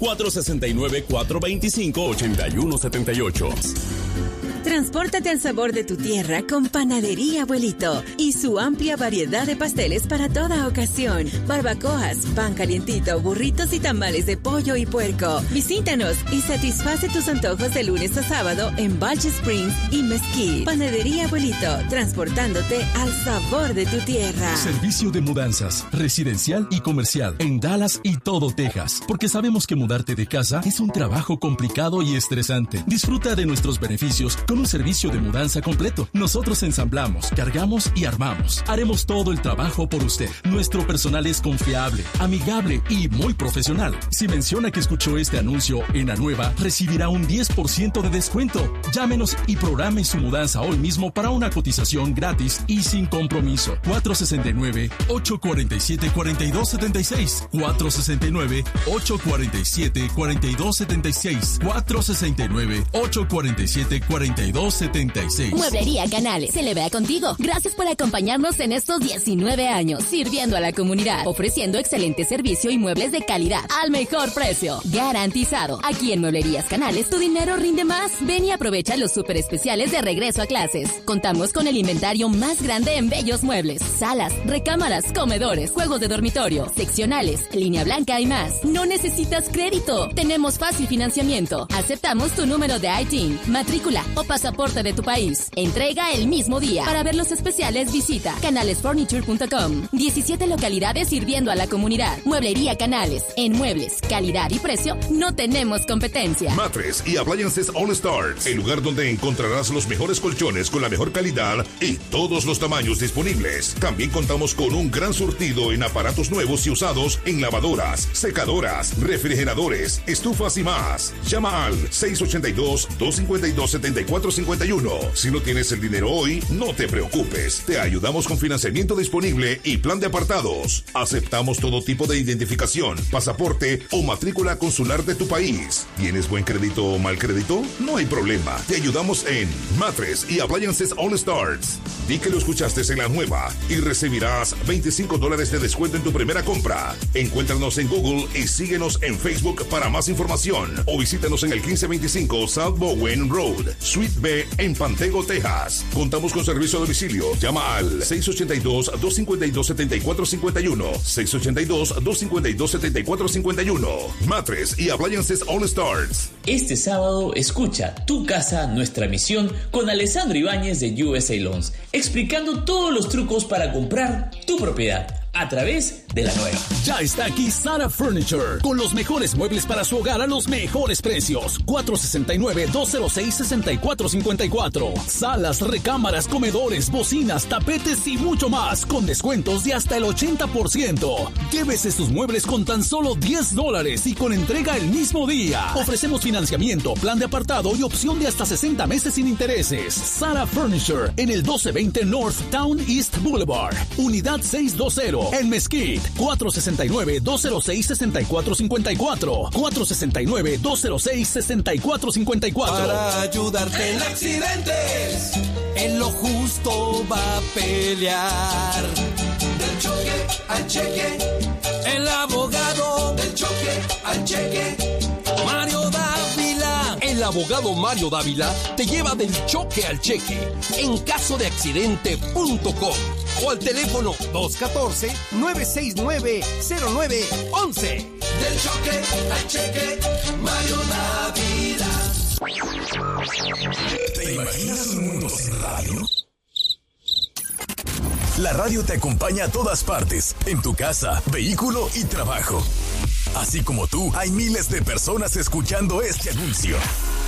469-425-8178. Transpórtate al sabor de tu tierra con Panadería Abuelito y su amplia variedad de pasteles para toda ocasión. Barbacoas, pan calientito, burritos y tamales de pollo y puerco. Visítanos y satisface tus antojos de lunes a sábado en Balch Springs y Mesquite. Panadería Abuelito, transportándote al sabor de tu tierra. Servicio de mudanzas, residencial y comercial en Dallas y todo Texas. Porque sabemos que mudarte de casa es un trabajo complicado y estresante. Disfruta de nuestros beneficios con un servicio de mudanza completo. Nosotros ensamblamos, cargamos y armamos. Haremos todo el trabajo por usted. Nuestro personal es confiable, amigable y muy profesional. Si menciona que escuchó este anuncio en la nueva, recibirá un 10% de descuento. Llámenos y programe su mudanza hoy mismo para una cotización gratis y sin compromiso. 469-847-4276. 469-847-4276. 469-847-4276. 462-76. Mueblería Canales, celebra contigo. Gracias por acompañarnos en estos 19 años, sirviendo a la comunidad, ofreciendo excelente servicio y muebles de calidad al mejor precio. Garantizado. Aquí en Mueblerías Canales, tu dinero rinde más. Ven y aprovecha los super especiales de regreso a clases. Contamos con el inventario más grande en bellos muebles, salas, recámaras, comedores, juegos de dormitorio, seccionales, línea blanca y más. No necesitas crédito. Tenemos fácil financiamiento. Aceptamos tu número de ITIN, matrícula o pasaporte de tu país. Entrega el mismo día. Para ver los especiales visita canalesfurniture.com. 17 localidades sirviendo a la comunidad. Mueblería Canales. En muebles, calidad y precio no tenemos competencia. Matres y Appliances All Stars, el lugar donde encontrarás los mejores colchones con la mejor calidad y todos los tamaños disponibles. También contamos con un gran surtido en aparatos nuevos y usados en lavadoras, secadoras, refrigeradores, estufas y más. Llama al 682-252-7451. Si no tienes el dinero hoy, no te preocupes. Te ayudamos con financiamiento disponible y plan de apartados. Aceptamos todo tipo de identificación, pasaporte o matrícula consular de tu país. ¿Tienes buen crédito o mal crédito? No hay problema. Te ayudamos en Matres y Appliances All Stars. Di que lo escuchaste en la nueva y recibirás 25 dólares de descuento en tu primera compra. Encuéntranos en Google y síguenos en Facebook para más información o visítanos en el 1525 South Bowen Road, Suite B en Pantego, Texas. Contamos con servicio a domicilio. Llama al 682-252-7451. 682-252-7451. Matres y Appliances All Stars. Este sábado escucha Tu Casa, Nuestra Misión con Alessandro Ibáñez de USA Loans, explicando todos los trucos para comprar tu propiedad a través de la nueva. Ya está aquí Sara Furniture con los mejores muebles para su hogar a los mejores precios. 469-206-6454. Salas, recámaras, comedores, bocinas, tapetes y mucho más con descuentos de hasta el 80%. Llévese sus muebles con tan solo 10 dólares y con entrega el mismo día. Ofrecemos financiamiento, plan de apartado y opción de hasta 60 meses sin intereses. Sara Furniture en el 1220 North Town East Boulevard. Unidad 620 en Mesquite, 469-206-6454. 469-206-6454. Para ayudarte en accidentes, en lo justo va a pelear. Del choque al cheque, el abogado. Del choque al cheque, Mario Dávila. El abogado Mario Dávila te lleva del choque al cheque en caso de accidente.com o al teléfono 214-969-0911. Del choque al cheque, Mario Dávila. ¿Te imaginas un mundo sin radio? La radio te acompaña a todas partes, en tu casa, vehículo y trabajo. Así como tú, hay miles de personas escuchando este anuncio.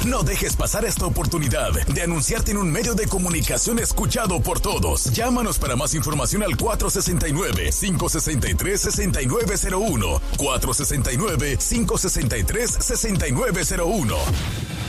No dejes pasar esta oportunidad de anunciarte en un medio de comunicación escuchado por todos. Llámanos para más información al 469-563-6901. 469-563-6901.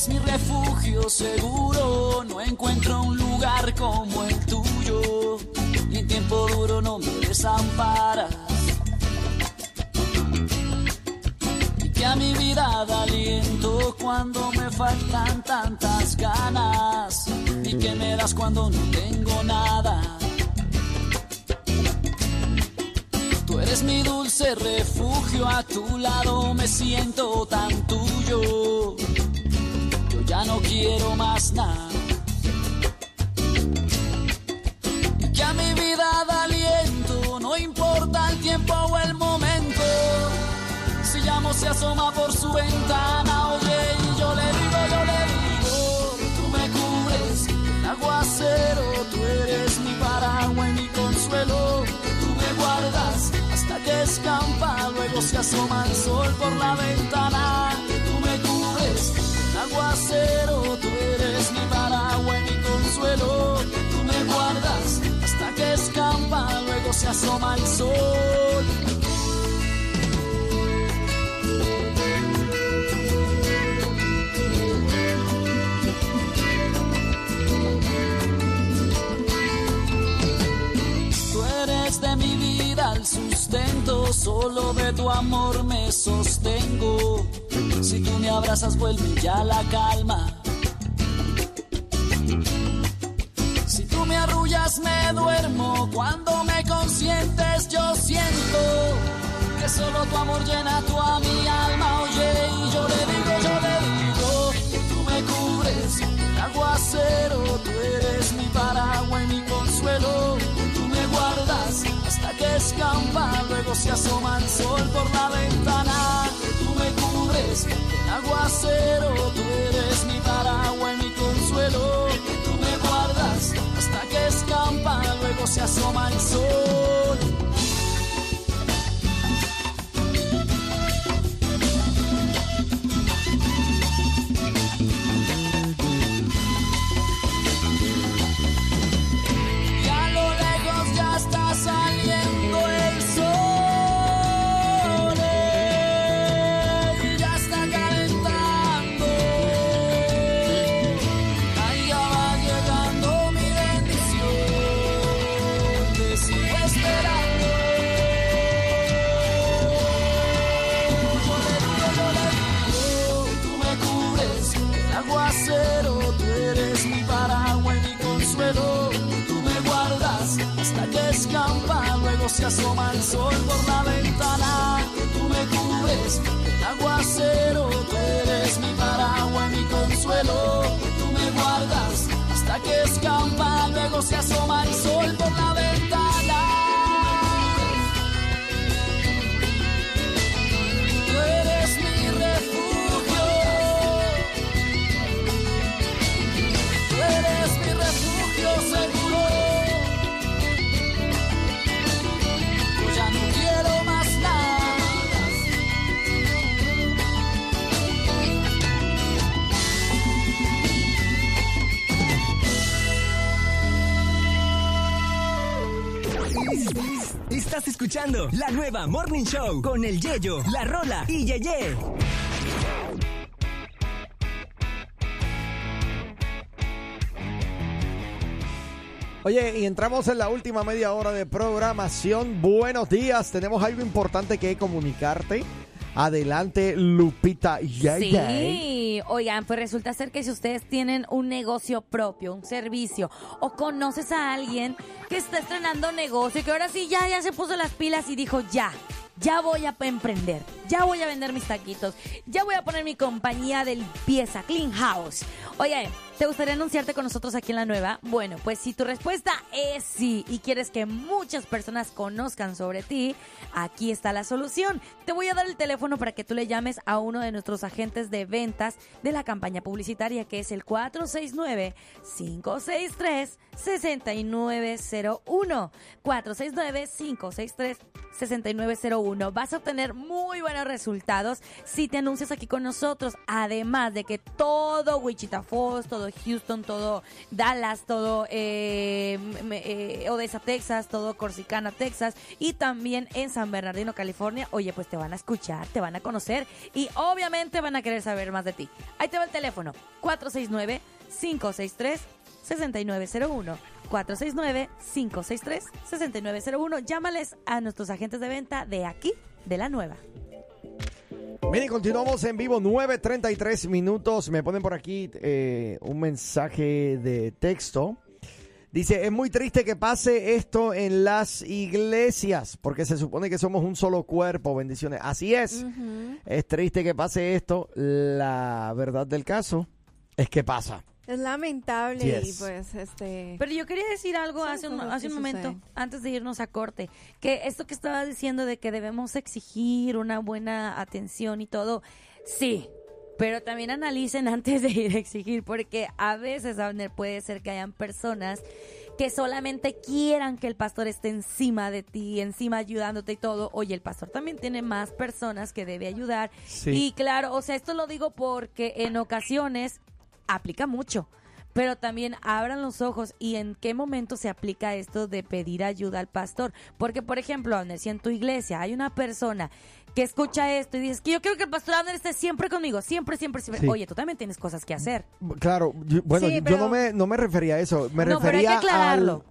Eres mi refugio seguro, no encuentro un lugar como el tuyo. Y en tiempo duro no me desamparas. Y que a mi vida da aliento cuando me faltan tantas ganas. Y que me das cuando no tengo nada. Tú eres mi dulce refugio, a tu lado me siento tan no quiero más nada. Que a mi vida da aliento, no importa el tiempo o el momento. Si llamo se asoma por su ventana, oye, y yo le digo, yo le digo, tú me cubres el aguacero, tú eres mi paraguas y mi consuelo, tú me guardas hasta que escampa, luego se asoma el sol por la ventana, aguacero, tú eres mi paraguas y mi consuelo. Tú me guardas hasta que escampa, luego se asoma el sol. De mi vida el sustento, solo de tu amor me sostengo. Si tú me abrazas vuelve ya la calma. Si tú me arrullas me duermo, cuando me consientes yo siento que solo tu amor llena tu a mi alma. Oye, y yo le digo, yo le digo, tú me cubres el aguacero, tú eres mi paraguas y mi consuelo. Que escampa, luego se asoma el sol por la ventana. Tú me cubres el aguacero, tú eres mi paraguas y mi consuelo. Tú me guardas hasta que escampa, luego se asoma el sol. Se asoma el sol por la Estás escuchando la nueva Morning Show con el Yeyo, la Rola y Yeye. Oye, y entramos en la última media hora de programación. Buenos días, tenemos algo importante que comunicarte. Adelante, Lupita. Yay, yay. Sí, oigan, pues resulta ser que si ustedes tienen un negocio propio, un servicio, o conoces a alguien que está estrenando negocio y que ahora sí ya, ya se puso las pilas y dijo ya, ya voy a emprender, ya voy a vender mis taquitos, ya voy a poner mi compañía de limpieza, Clean House. Oye, ¿te gustaría anunciarte con nosotros aquí en la nueva? Bueno, pues si tu respuesta es sí y quieres que muchas personas conozcan sobre ti, aquí está la solución. Te voy a dar el teléfono para que tú le llames a uno de nuestros agentes de ventas de la campaña publicitaria que es el 469-563-6901. 469-563-6901. Vas a obtener muy buenos resultados si te anuncias aquí con nosotros. Además de que todo Wichita Falls, todo Houston, todo Dallas, todo eh, eh, Odessa, Texas, todo Corsicana, Texas y también en San Bernardino, California. Oye, pues te van a escuchar, te van a conocer y obviamente van a querer saber más de ti. Ahí te va el teléfono, 469 563 6901 469-563-6901. Llámales a nuestros agentes de venta de aquí, de la nueva. Miren, continuamos en vivo, 9.33 minutos. Me ponen por aquí eh, un mensaje de texto. Dice, es muy triste que pase esto en las iglesias, porque se supone que somos un solo cuerpo, bendiciones. Así es. Es triste que pase esto. La verdad del caso es que pasa. Es lamentable y pues este... Pero yo quería decir algo hace un, hace un momento, antes de irnos a corte, que esto que estaba diciendo de que debemos exigir una buena atención y todo, sí, pero también analicen <laughs> antes de ir a exigir, porque a veces, Abner, puede ser que hayan personas que solamente quieran que el pastor esté encima de ti, encima ayudándote y todo. Oye, el pastor también tiene más personas que debe ayudar. Sí. Y claro, o sea, esto lo digo porque en ocasiones aplica mucho. Pero también abran los ojos y en qué momento se aplica esto de pedir ayuda al pastor. Porque, por ejemplo, Abner, si en tu iglesia hay una persona que escucha esto y dices que yo quiero que el pastor Abner esté siempre conmigo, siempre, siempre, siempre. Sí. Oye, tú también tienes cosas que hacer. Claro, yo- bueno, Sí, yo no me, no me refería a eso. Me No, pero hay que refería aclararlo.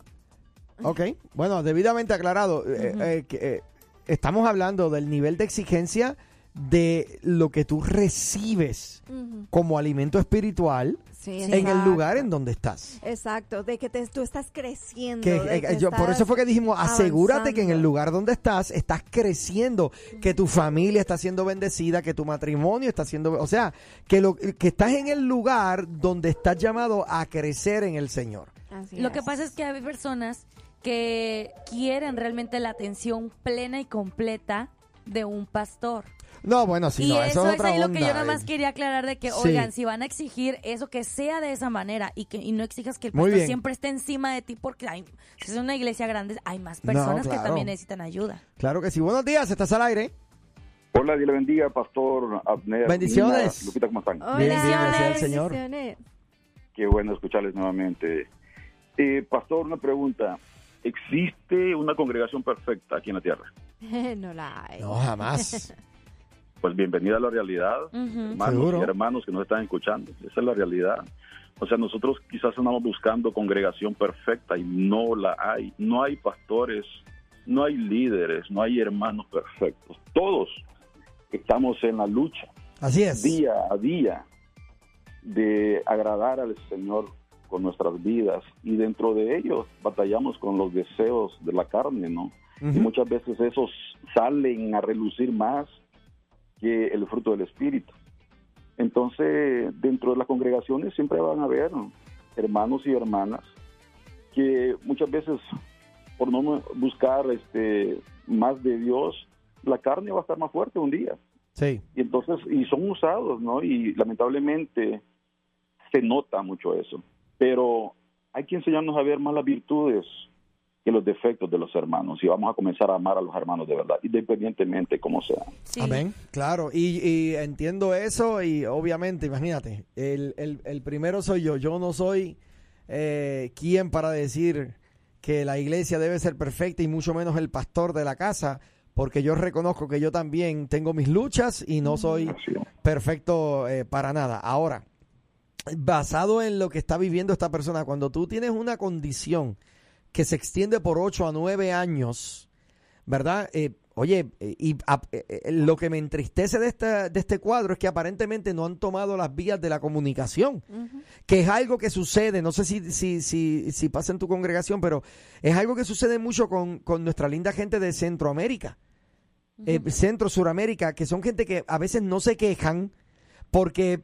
al... Ok, bueno, debidamente aclarado. eh, eh, eh, estamos hablando del nivel de exigencia de lo que tú recibes como alimento espiritual Sí, en el lugar en donde estás. Exacto, de que te, tú estás creciendo. Que, de eh, que yo- por eso fue que dijimos, asegúrate que en el lugar donde estás, estás creciendo, que tu familia está siendo bendecida, que tu matrimonio está siendo, o sea, que lo que estás en el lugar donde estás llamado a crecer en el Señor. Lo que pasa es que hay personas que quieren realmente la atención plena y completa de un pastor. No, bueno, sí, y no, eso, eso, es otra ahí lo que yo nada más eh. quería aclarar de que, Sí. oigan, si van a exigir eso, que sea de esa manera y que y no exijas que el pastor siempre esté encima de ti porque hay, si es una iglesia grande hay más No, personas que también necesitan ayuda. Claro que sí. Buenos días, estás al aire. Hola, Dios le bendiga, Pastor Abner. Bendiciones. Nina, Lupita, ¿cómo están? Bien, bien, Señor. Qué bueno escucharles nuevamente. Eh, Pastor, una pregunta. ¿Existe una congregación perfecta aquí en la tierra? <laughs> no la hay. No, jamás. <laughs> Pues bienvenida a la realidad, Ujú. hermanos y hermanos que nos están escuchando. Esa es la realidad. O sea, nosotros quizás andamos buscando congregación perfecta y no la hay. No hay pastores, no hay líderes, no hay hermanos perfectos. Todos estamos en la lucha. Así es. Día a día de agradar al Señor con nuestras vidas y dentro de ellos batallamos con los deseos de la carne, ¿no? Y muchas veces esos salen a relucir más que el fruto del Espíritu. Entonces, dentro de las congregaciones siempre van a haber hermanos y hermanas que muchas veces, por no buscar este más de Dios, la carne va a estar más fuerte un día. Sí. Y entonces, y son usados, ¿no? Y lamentablemente se nota mucho eso. Pero hay que enseñarnos a ver más las virtudes que los defectos de los hermanos. Y vamos a comenzar a amar a los hermanos de verdad, independientemente como sea. Amén, claro, y, y entiendo eso y obviamente, imagínate, el, el- el primero soy yo, yo no soy eh, quien para decir que la iglesia debe ser perfecta y mucho menos el pastor de la casa, porque yo reconozco que yo también tengo mis luchas y no soy perfecto eh, para nada. Ahora, basado en lo que está viviendo esta persona, cuando tú tienes una condición que se extiende por 8 a 9 años, ¿verdad? Eh, oye, eh, y a- eh, eh, lo que me entristece de, esta, de este cuadro es que aparentemente no han tomado las vías de la comunicación, que es algo que sucede, no sé si, si, si, si pasa en tu congregación, pero es algo que sucede mucho con, con nuestra linda gente de Centroamérica, eh, Centro, Suramérica, que son gente que a veces no se quejan porque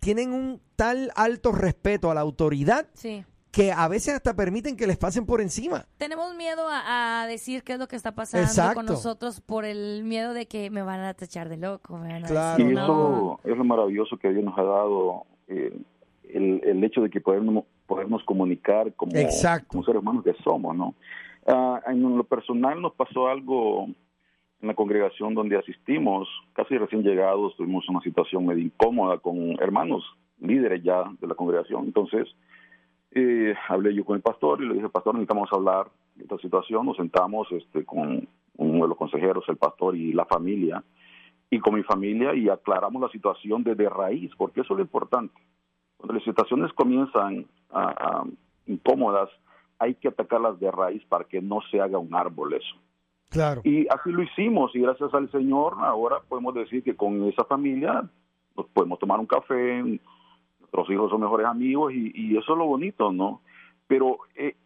tienen un tal alto respeto a la autoridad Sí. Que a veces hasta permiten que les pasen por encima. Tenemos miedo a, a decir qué es lo que está pasando Exacto. con nosotros por el miedo de que me van a tachar de loco. me van a Y decir, "No". eso es lo maravilloso que Dios nos ha dado, eh, el, el hecho de que podemos, podernos comunicar como, Exacto. como seres humanos que somos, ¿no? Ah, en lo personal nos pasó algo en la congregación donde asistimos, casi recién llegados, tuvimos una situación medio incómoda con hermanos, líderes ya de la congregación. Entonces, eh, hablé yo con el pastor y le dije, pastor, necesitamos hablar de esta situación. Nos sentamos este, con uno de los consejeros, el pastor y la familia, y con mi familia y aclaramos la situación desde raíz, porque eso es lo importante. Cuando las situaciones comienzan a- a incómodas, hay que atacarlas de raíz para que no se haga un árbol eso. Claro. Y así lo hicimos y gracias al Señor ahora podemos decir que con esa familia nos podemos tomar un café, nuestros hijos son mejores amigos y, y eso es lo bonito, ¿no? Pero eh,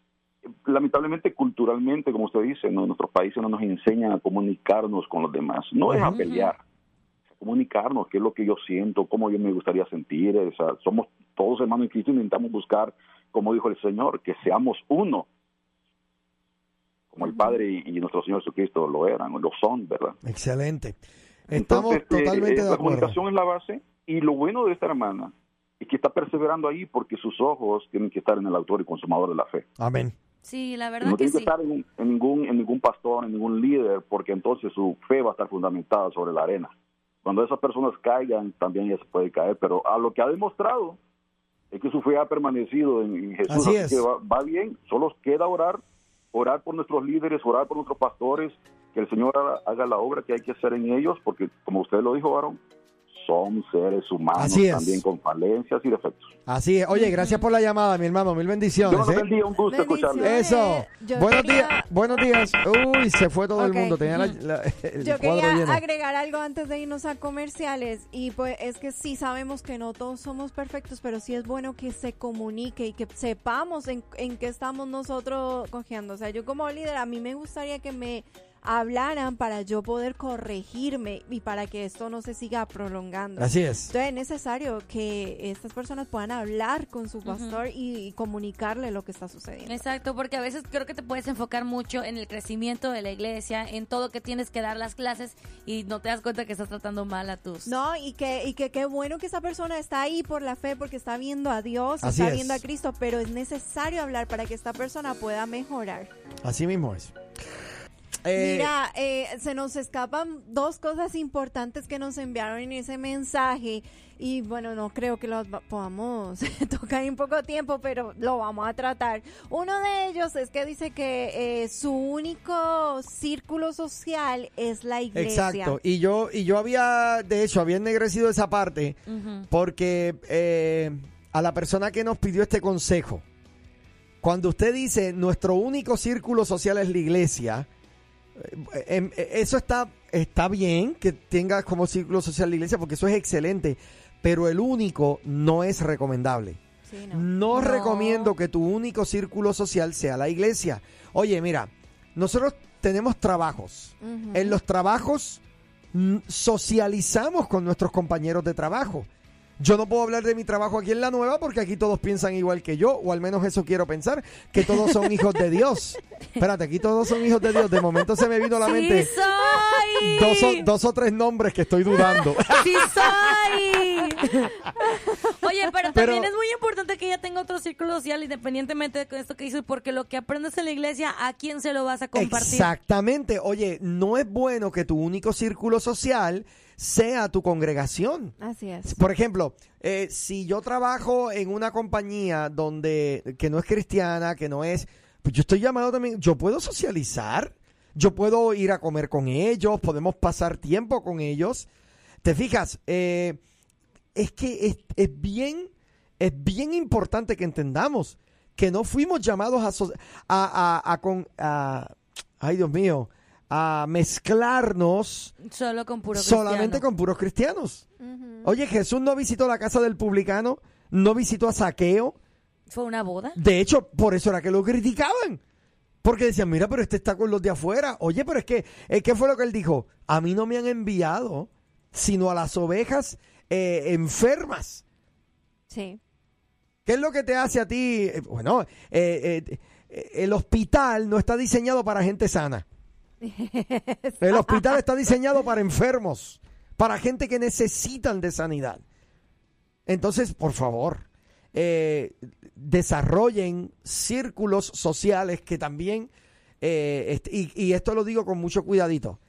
lamentablemente culturalmente, como usted dice, ¿no? nuestros países no nos enseñan a comunicarnos con los demás, no es a pelear, a comunicarnos qué es lo que yo siento, cómo yo me gustaría sentir, o sea, somos todos hermanos en Cristo y intentamos buscar, como dijo el Señor, que seamos uno como el Padre y, y nuestro Señor Jesucristo lo eran, lo son, ¿verdad? Excelente. Estamos Entonces, eh, totalmente eh, de la acuerdo. comunicación es la base y lo bueno de esta hermana es que está perseverando ahí porque sus ojos tienen que estar en el autor y consumador de la fe. Amén. Sí, la Y verdad no que tiene que estar en, en ningún en ningún pastor, en ningún líder, porque entonces su fe va a estar fundamentada sobre la arena. Cuando esas personas caigan, también ella se puede caer, pero a lo que ha demostrado es que su fe ha permanecido en, en Jesús, Así así es. que va, va bien, solo queda orar, orar por nuestros líderes, orar por nuestros pastores, que el Señor haga, haga la obra que hay que hacer en ellos, porque como usted lo dijo, varón, son seres humanos Así es. también con falencias y defectos. Así es. Oye, gracias por la llamada, mi hermano. Mil bendiciones. Dios ¿eh? bendiga, un gusto escucharle. Eso. Yo Buenos quería- días. Buenos días. Uy, se fue todo el mundo. Tenía la- la- <laughs> el Yo cuadro quería lleno. agregar algo antes de irnos a comerciales y pues es que sí sabemos que no todos somos perfectos, pero sí es bueno que se comunique y que sepamos en, en qué estamos nosotros cogiendo. O sea, yo como líder a mí me gustaría que me hablaran para yo poder corregirme y para que esto no se siga prolongando. Así es. Entonces es necesario que estas personas puedan hablar con su pastor y, y comunicarle lo que está sucediendo. Exacto, porque a veces creo que te puedes enfocar mucho en el crecimiento de la iglesia, en todo que tienes que dar las clases y no te das cuenta que estás tratando mal a tus... No, y que, y que qué bueno que esa persona está ahí por la fe, porque está viendo a Dios, Así está es. viendo a Cristo, pero es necesario hablar para que esta persona pueda mejorar. Así mismo es. Eh, Mira, eh, se nos escapan dos cosas importantes que nos enviaron en ese mensaje y bueno, no creo que los podamos <laughs> tocar en poco tiempo, pero lo vamos a tratar. Uno de ellos es que dice que eh, su único círculo social es la iglesia. Exacto. Y yo, y yo había, de hecho, había ennegrecido esa parte porque eh, a la persona que nos pidió este consejo, cuando usted dice nuestro único círculo social es la iglesia, eso está, está bien que tengas como círculo social la iglesia porque eso es excelente, pero el único no es recomendable. no. No. recomiendo que tu único círculo social sea la iglesia. Oye, mira, nosotros tenemos trabajos. En los trabajos mm, socializamos con nuestros compañeros de trabajo. Yo no puedo hablar de mi trabajo aquí en la nueva porque aquí todos piensan igual que yo, o al menos eso quiero pensar, que todos son hijos de Dios. Espérate, aquí todos son hijos de Dios. De momento se me vino a la ¡Sí mente soy! dos o, dos o tres nombres que estoy dudando. ¡Sí soy! Oye, pero, Pero- también es muy importante que ella tenga otro círculo social independientemente de esto que hizo, porque lo que aprendes en la iglesia, ¿a quién se lo vas a compartir? Exactamente. Oye, no es bueno que tu único círculo social sea tu congregación. Así es. Por ejemplo, eh, si yo trabajo en una compañía donde que no es cristiana, que no es, pues yo estoy llamado también, yo puedo socializar, yo puedo ir a comer con ellos, podemos pasar tiempo con ellos. Te fijas, Eh, es que es, es bien, es bien importante que entendamos que no fuimos llamados a, so- a, a- a con, ay Dios mío, a mezclarnos Solo con puro solamente con puros cristianos. Oye, Jesús no visitó la casa del publicano, no visitó a Saqueo. ¿Fue una boda? De hecho, por eso era que lo criticaban. Porque decían, mira, pero este está con los de afuera. Oye, pero es que, ¿qué fue lo que él dijo? A mí no me han enviado, sino a las ovejas eh, enfermas. Sí. ¿Qué es lo que te hace a ti? Eh, Bueno, eh, el hospital no está diseñado para gente sana. <laughs> El hospital está diseñado para enfermos, para gente que necesitan de sanidad. Entonces, por favor, eh, desarrollen círculos sociales que también, eh, y esto lo digo con mucho cuidadito,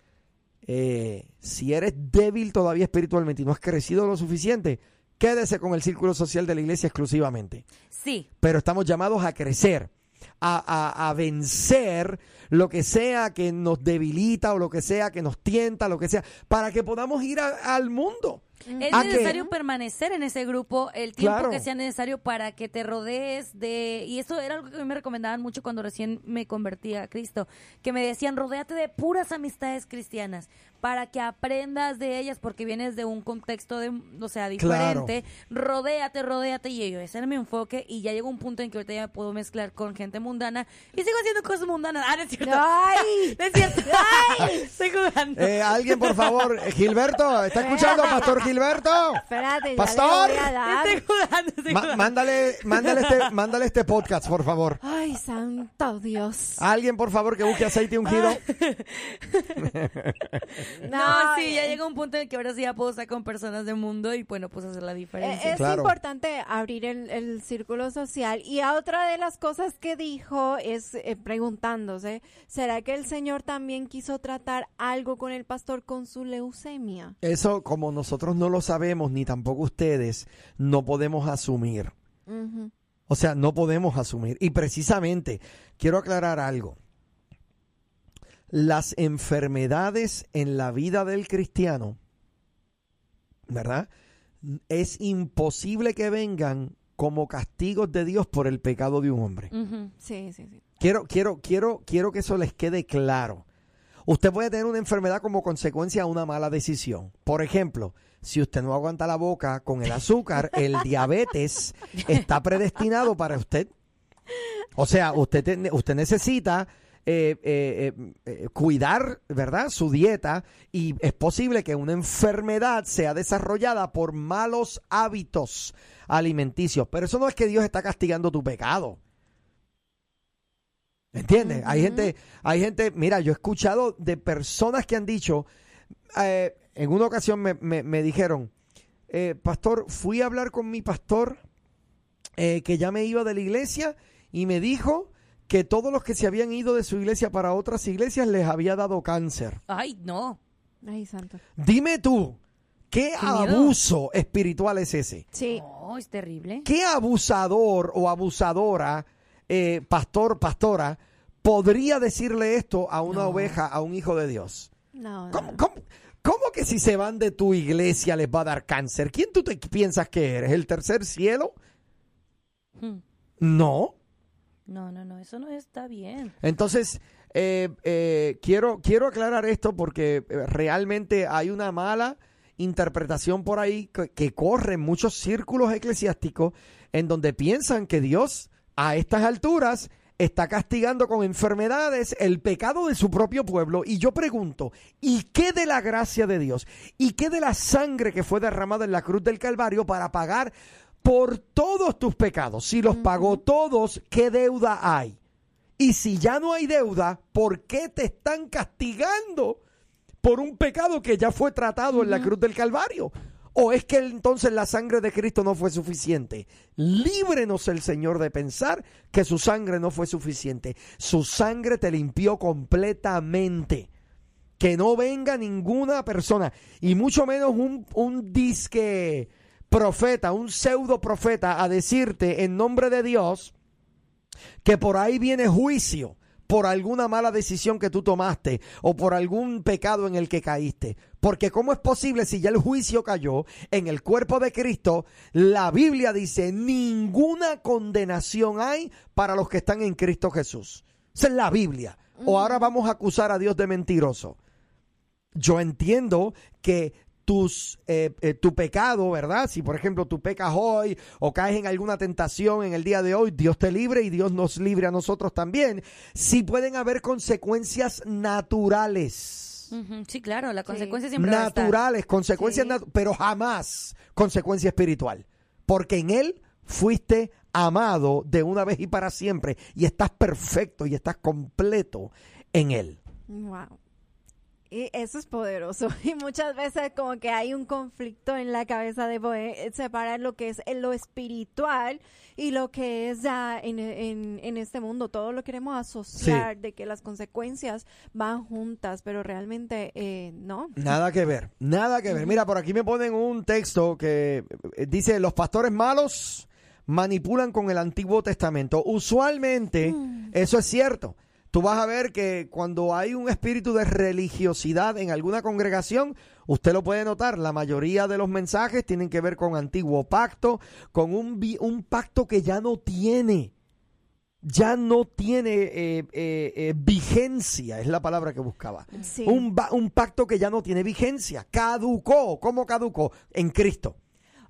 eh, si eres débil todavía espiritualmente y no has crecido lo suficiente, quédese con el círculo social de la iglesia exclusivamente Sí. pero estamos llamados a crecer, a, a- a vencer lo que sea que nos debilita o lo que sea que nos tienta, lo que sea, para que podamos ir a- al mundo. Es ¿A qué? necesario permanecer en ese grupo el tiempo Claro. que sea necesario para que te rodees de... Y eso era algo que a mí me recomendaban mucho cuando recién me convertí a Cristo, que me decían, rodéate de puras amistades cristianas para que aprendas de ellas porque vienes de un contexto, de, o sea, diferente. Rodéate, rodéate. Y yo, ese era mi enfoque y ya llegó un punto en que ahorita ya me puedo mezclar con gente mundana y sigo haciendo cosas mundanas. Ah, no es cierto. ¡Ay! <laughs> No es cierto. <laughs> ¡Ay! Estoy jugando. Eh, alguien, por favor, <laughs> Gilberto, ¿está escuchando, Pastor Gilberto? Espérate, ya Pastor. le voy a dar. Estoy jugando, estoy Ma- jugando. mándale, mándale, este, mándale este podcast, por favor. Ay, santo Dios. Alguien, por favor, que busque aceite ungido. <laughs> No, sí, ya llega un punto en que ahora sí ya puedo estar con personas del mundo y bueno, pues hacer la Eh, diferencia. Es importante abrir el, el círculo social. Y a otra de las cosas que dijo es eh, preguntándose, ¿será que el Señor también quiso tratar algo con el pastor con su leucemia? Eso, como nosotros no lo sabemos, ni tampoco ustedes, no podemos asumir. O sea, no podemos asumir. Y precisamente, quiero aclarar algo. Las enfermedades en la vida del cristiano ¿verdad? Es imposible que vengan como castigos de Dios por el pecado de un hombre. Sí, sí, sí. Quiero, quiero, quiero, quiero que eso les quede claro. Usted puede tener una enfermedad como consecuencia de una mala decisión. Por ejemplo, si usted no aguanta la boca con el azúcar, el <laughs> diabetes está predestinado para usted. O sea, usted, te- usted necesita eh, eh, eh, cuidar, ¿verdad? Su dieta y es posible que una enfermedad sea desarrollada por malos hábitos alimenticios. Pero eso no es que Dios está castigando tu pecado. ¿Entiendes? Hay gente, hay gente, mira, yo he escuchado de personas que han dicho, en una ocasión me, me- me dijeron, pastor, fui a hablar con mi pastor que ya me iba de la iglesia y me dijo que todos los que se habían ido de su iglesia para otras iglesias les había dado cáncer. Ay, no. Ay, santo. Dime tú, ¿qué, Qué miedo. abuso espiritual es ese? Sí. No, es terrible. ¿Qué abusador o abusadora, eh, pastor, pastora, podría decirle esto a una oveja, a un hijo de Dios? No, ¿Cómo, cómo- cómo que si se van de tu iglesia les va a dar cáncer? ¿Quién tú te piensas que eres? ¿El tercer cielo? Hmm. No. No, no, no, eso no está bien. Entonces, eh, eh, quiero, quiero aclarar esto porque eh, realmente hay una mala interpretación por ahí que, que corre en muchos círculos eclesiásticos en donde piensan que Dios a estas alturas está castigando con enfermedades el pecado de su propio pueblo. Y yo pregunto, ¿y qué de la gracia de Dios? ¿Y qué de la sangre que fue derramada en la cruz del Calvario para pagar por todos tus pecados? Si los pagó todos, ¿qué deuda hay? Y si ya no hay deuda, ¿por qué te están castigando por un pecado que ya fue tratado en la cruz del Calvario? ¿O es que entonces la sangre de Cristo no fue suficiente? Líbrenos el Señor de pensar que su sangre no fue suficiente. Su sangre te limpió completamente. Que no venga ninguna persona, y mucho menos un, un disque profeta, un pseudo profeta, a decirte en nombre de Dios que por ahí viene juicio por alguna mala decisión que tú tomaste o por algún pecado en el que caíste. Porque ¿cómo es posible si ya el juicio cayó en el cuerpo de Cristo? La Biblia dice, ninguna condenación hay para los que están en Cristo Jesús. Esa es la Biblia. O ahora vamos a acusar a Dios de mentiroso. Yo entiendo que tus, eh, eh, tu pecado, ¿verdad? Si por ejemplo tú pecas hoy o caes en alguna tentación en el día de hoy, Dios te libre y Dios nos libre a nosotros también. Sí pueden haber consecuencias naturales. Sí, claro, la consecuencia siempre va a estar. Naturales, consecuencias, natu- pero jamás consecuencia espiritual. Porque en Él fuiste amado de una vez y para siempre y estás perfecto y estás completo en Él. Wow. Y eso es poderoso. <laughs> Y muchas veces como que hay un conflicto en la cabeza de poder separar lo que es lo espiritual y lo que es ya en, en, en este mundo. Todo lo queremos asociar de que las consecuencias van juntas, pero realmente eh, no. Nada que ver, nada que ver. Mira, por aquí me ponen un texto que eh, dice, los pastores malos manipulan con el Antiguo Testamento. Usualmente, eso es cierto. Tú vas a ver que cuando hay un espíritu de religiosidad en alguna congregación, usted lo puede notar, la mayoría de los mensajes tienen que ver con antiguo pacto, con un, vi- un pacto que ya no tiene ya no tiene eh, eh, eh, vigencia, es la palabra que buscaba. Sí. Un, un pacto que ya no tiene vigencia, caducó. ¿Cómo caducó? En Cristo.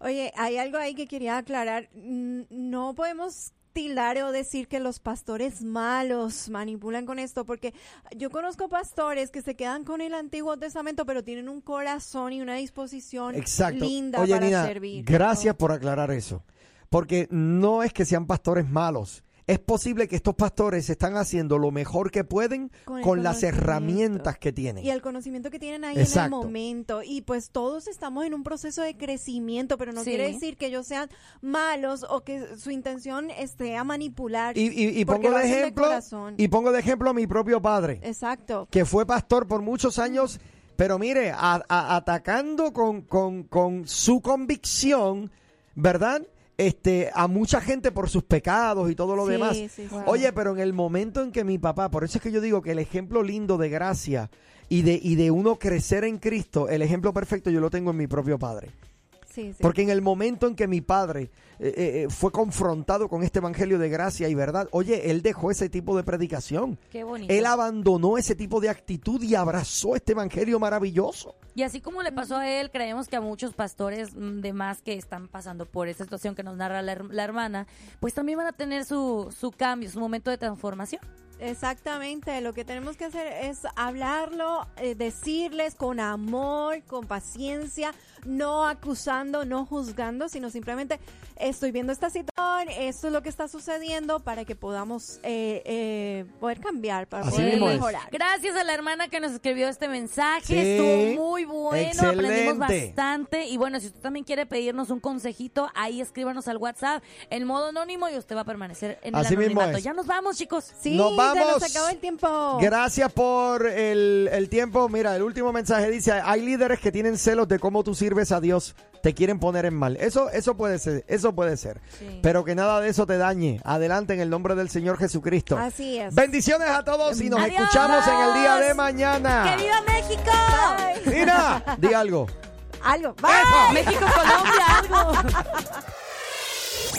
Oye, hay algo ahí que quería aclarar. No podemos tildar o decir que los pastores malos manipulan con esto, porque yo conozco pastores que se quedan con el Antiguo Testamento, pero tienen un corazón y una disposición Exacto. linda Oye, para Nina, servir. gracias por aclarar eso. Porque no es que sean pastores malos. Es posible que estos pastores están haciendo lo mejor que pueden Con las herramientas que tienen. Y el conocimiento que tienen ahí Exacto. en el momento. Y pues todos estamos en un proceso de crecimiento, pero no Sí. quiere decir que ellos sean malos o que su intención esté a manipular. Y, y- y porque pongo de ejemplo, y pongo de ejemplo a mi propio padre. Exacto. que fue pastor por muchos años, pero mire, a- a- atacando con, con- con su convicción, ¿verdad? Este, a mucha gente por sus pecados y todo lo Sí, demás. sí. Oye, pero en el momento en que mi papá, por eso es que yo digo que el ejemplo lindo de gracia y de, y de uno crecer en Cristo, el ejemplo perfecto yo lo tengo en mi propio padre. Sí, sí. Porque en el momento en que mi padre eh, eh, fue confrontado con este evangelio de gracia y verdad, oye, él dejó ese tipo de predicación. Qué bonito. Él abandonó ese tipo de actitud y abrazó este evangelio maravilloso. Y así como le pasó a él, creemos que a muchos pastores mm, de más que están pasando por esta situación que nos narra la, la hermana, pues también van a tener su, su cambio, su momento de transformación. Exactamente, lo que tenemos que hacer es hablarlo, eh, decirles con amor, con paciencia, no acusando, no juzgando, sino simplemente estoy viendo esta situación, esto es lo que está sucediendo para que podamos eh, eh, poder cambiar, para Así poder es. mejorar. Gracias a la hermana que nos escribió este mensaje. Sí. Estuvo muy bueno, aprendimos bastante. Y bueno, si usted también quiere pedirnos un consejito, ahí escríbanos al WhatsApp en modo anónimo y usted va a permanecer en Así el mismo anonimato. es. Ya nos vamos, chicos. Sí, Nos vamos. nos acabó el tiempo. Gracias por el, el tiempo. Mira, el último mensaje dice, hay líderes que tienen celos de cómo tú sirves a Dios, te quieren poner en mal. Eso, eso puede ser, eso puede ser. Sí. Pero que nada de eso te dañe. Adelante en el nombre del Señor Jesucristo. Así es. Bendiciones a todos y nos Adiós. escuchamos en el día de mañana. ¡Que viva México! Mira, di algo. Algo. Bye. México, Colombia, algo. <laughs>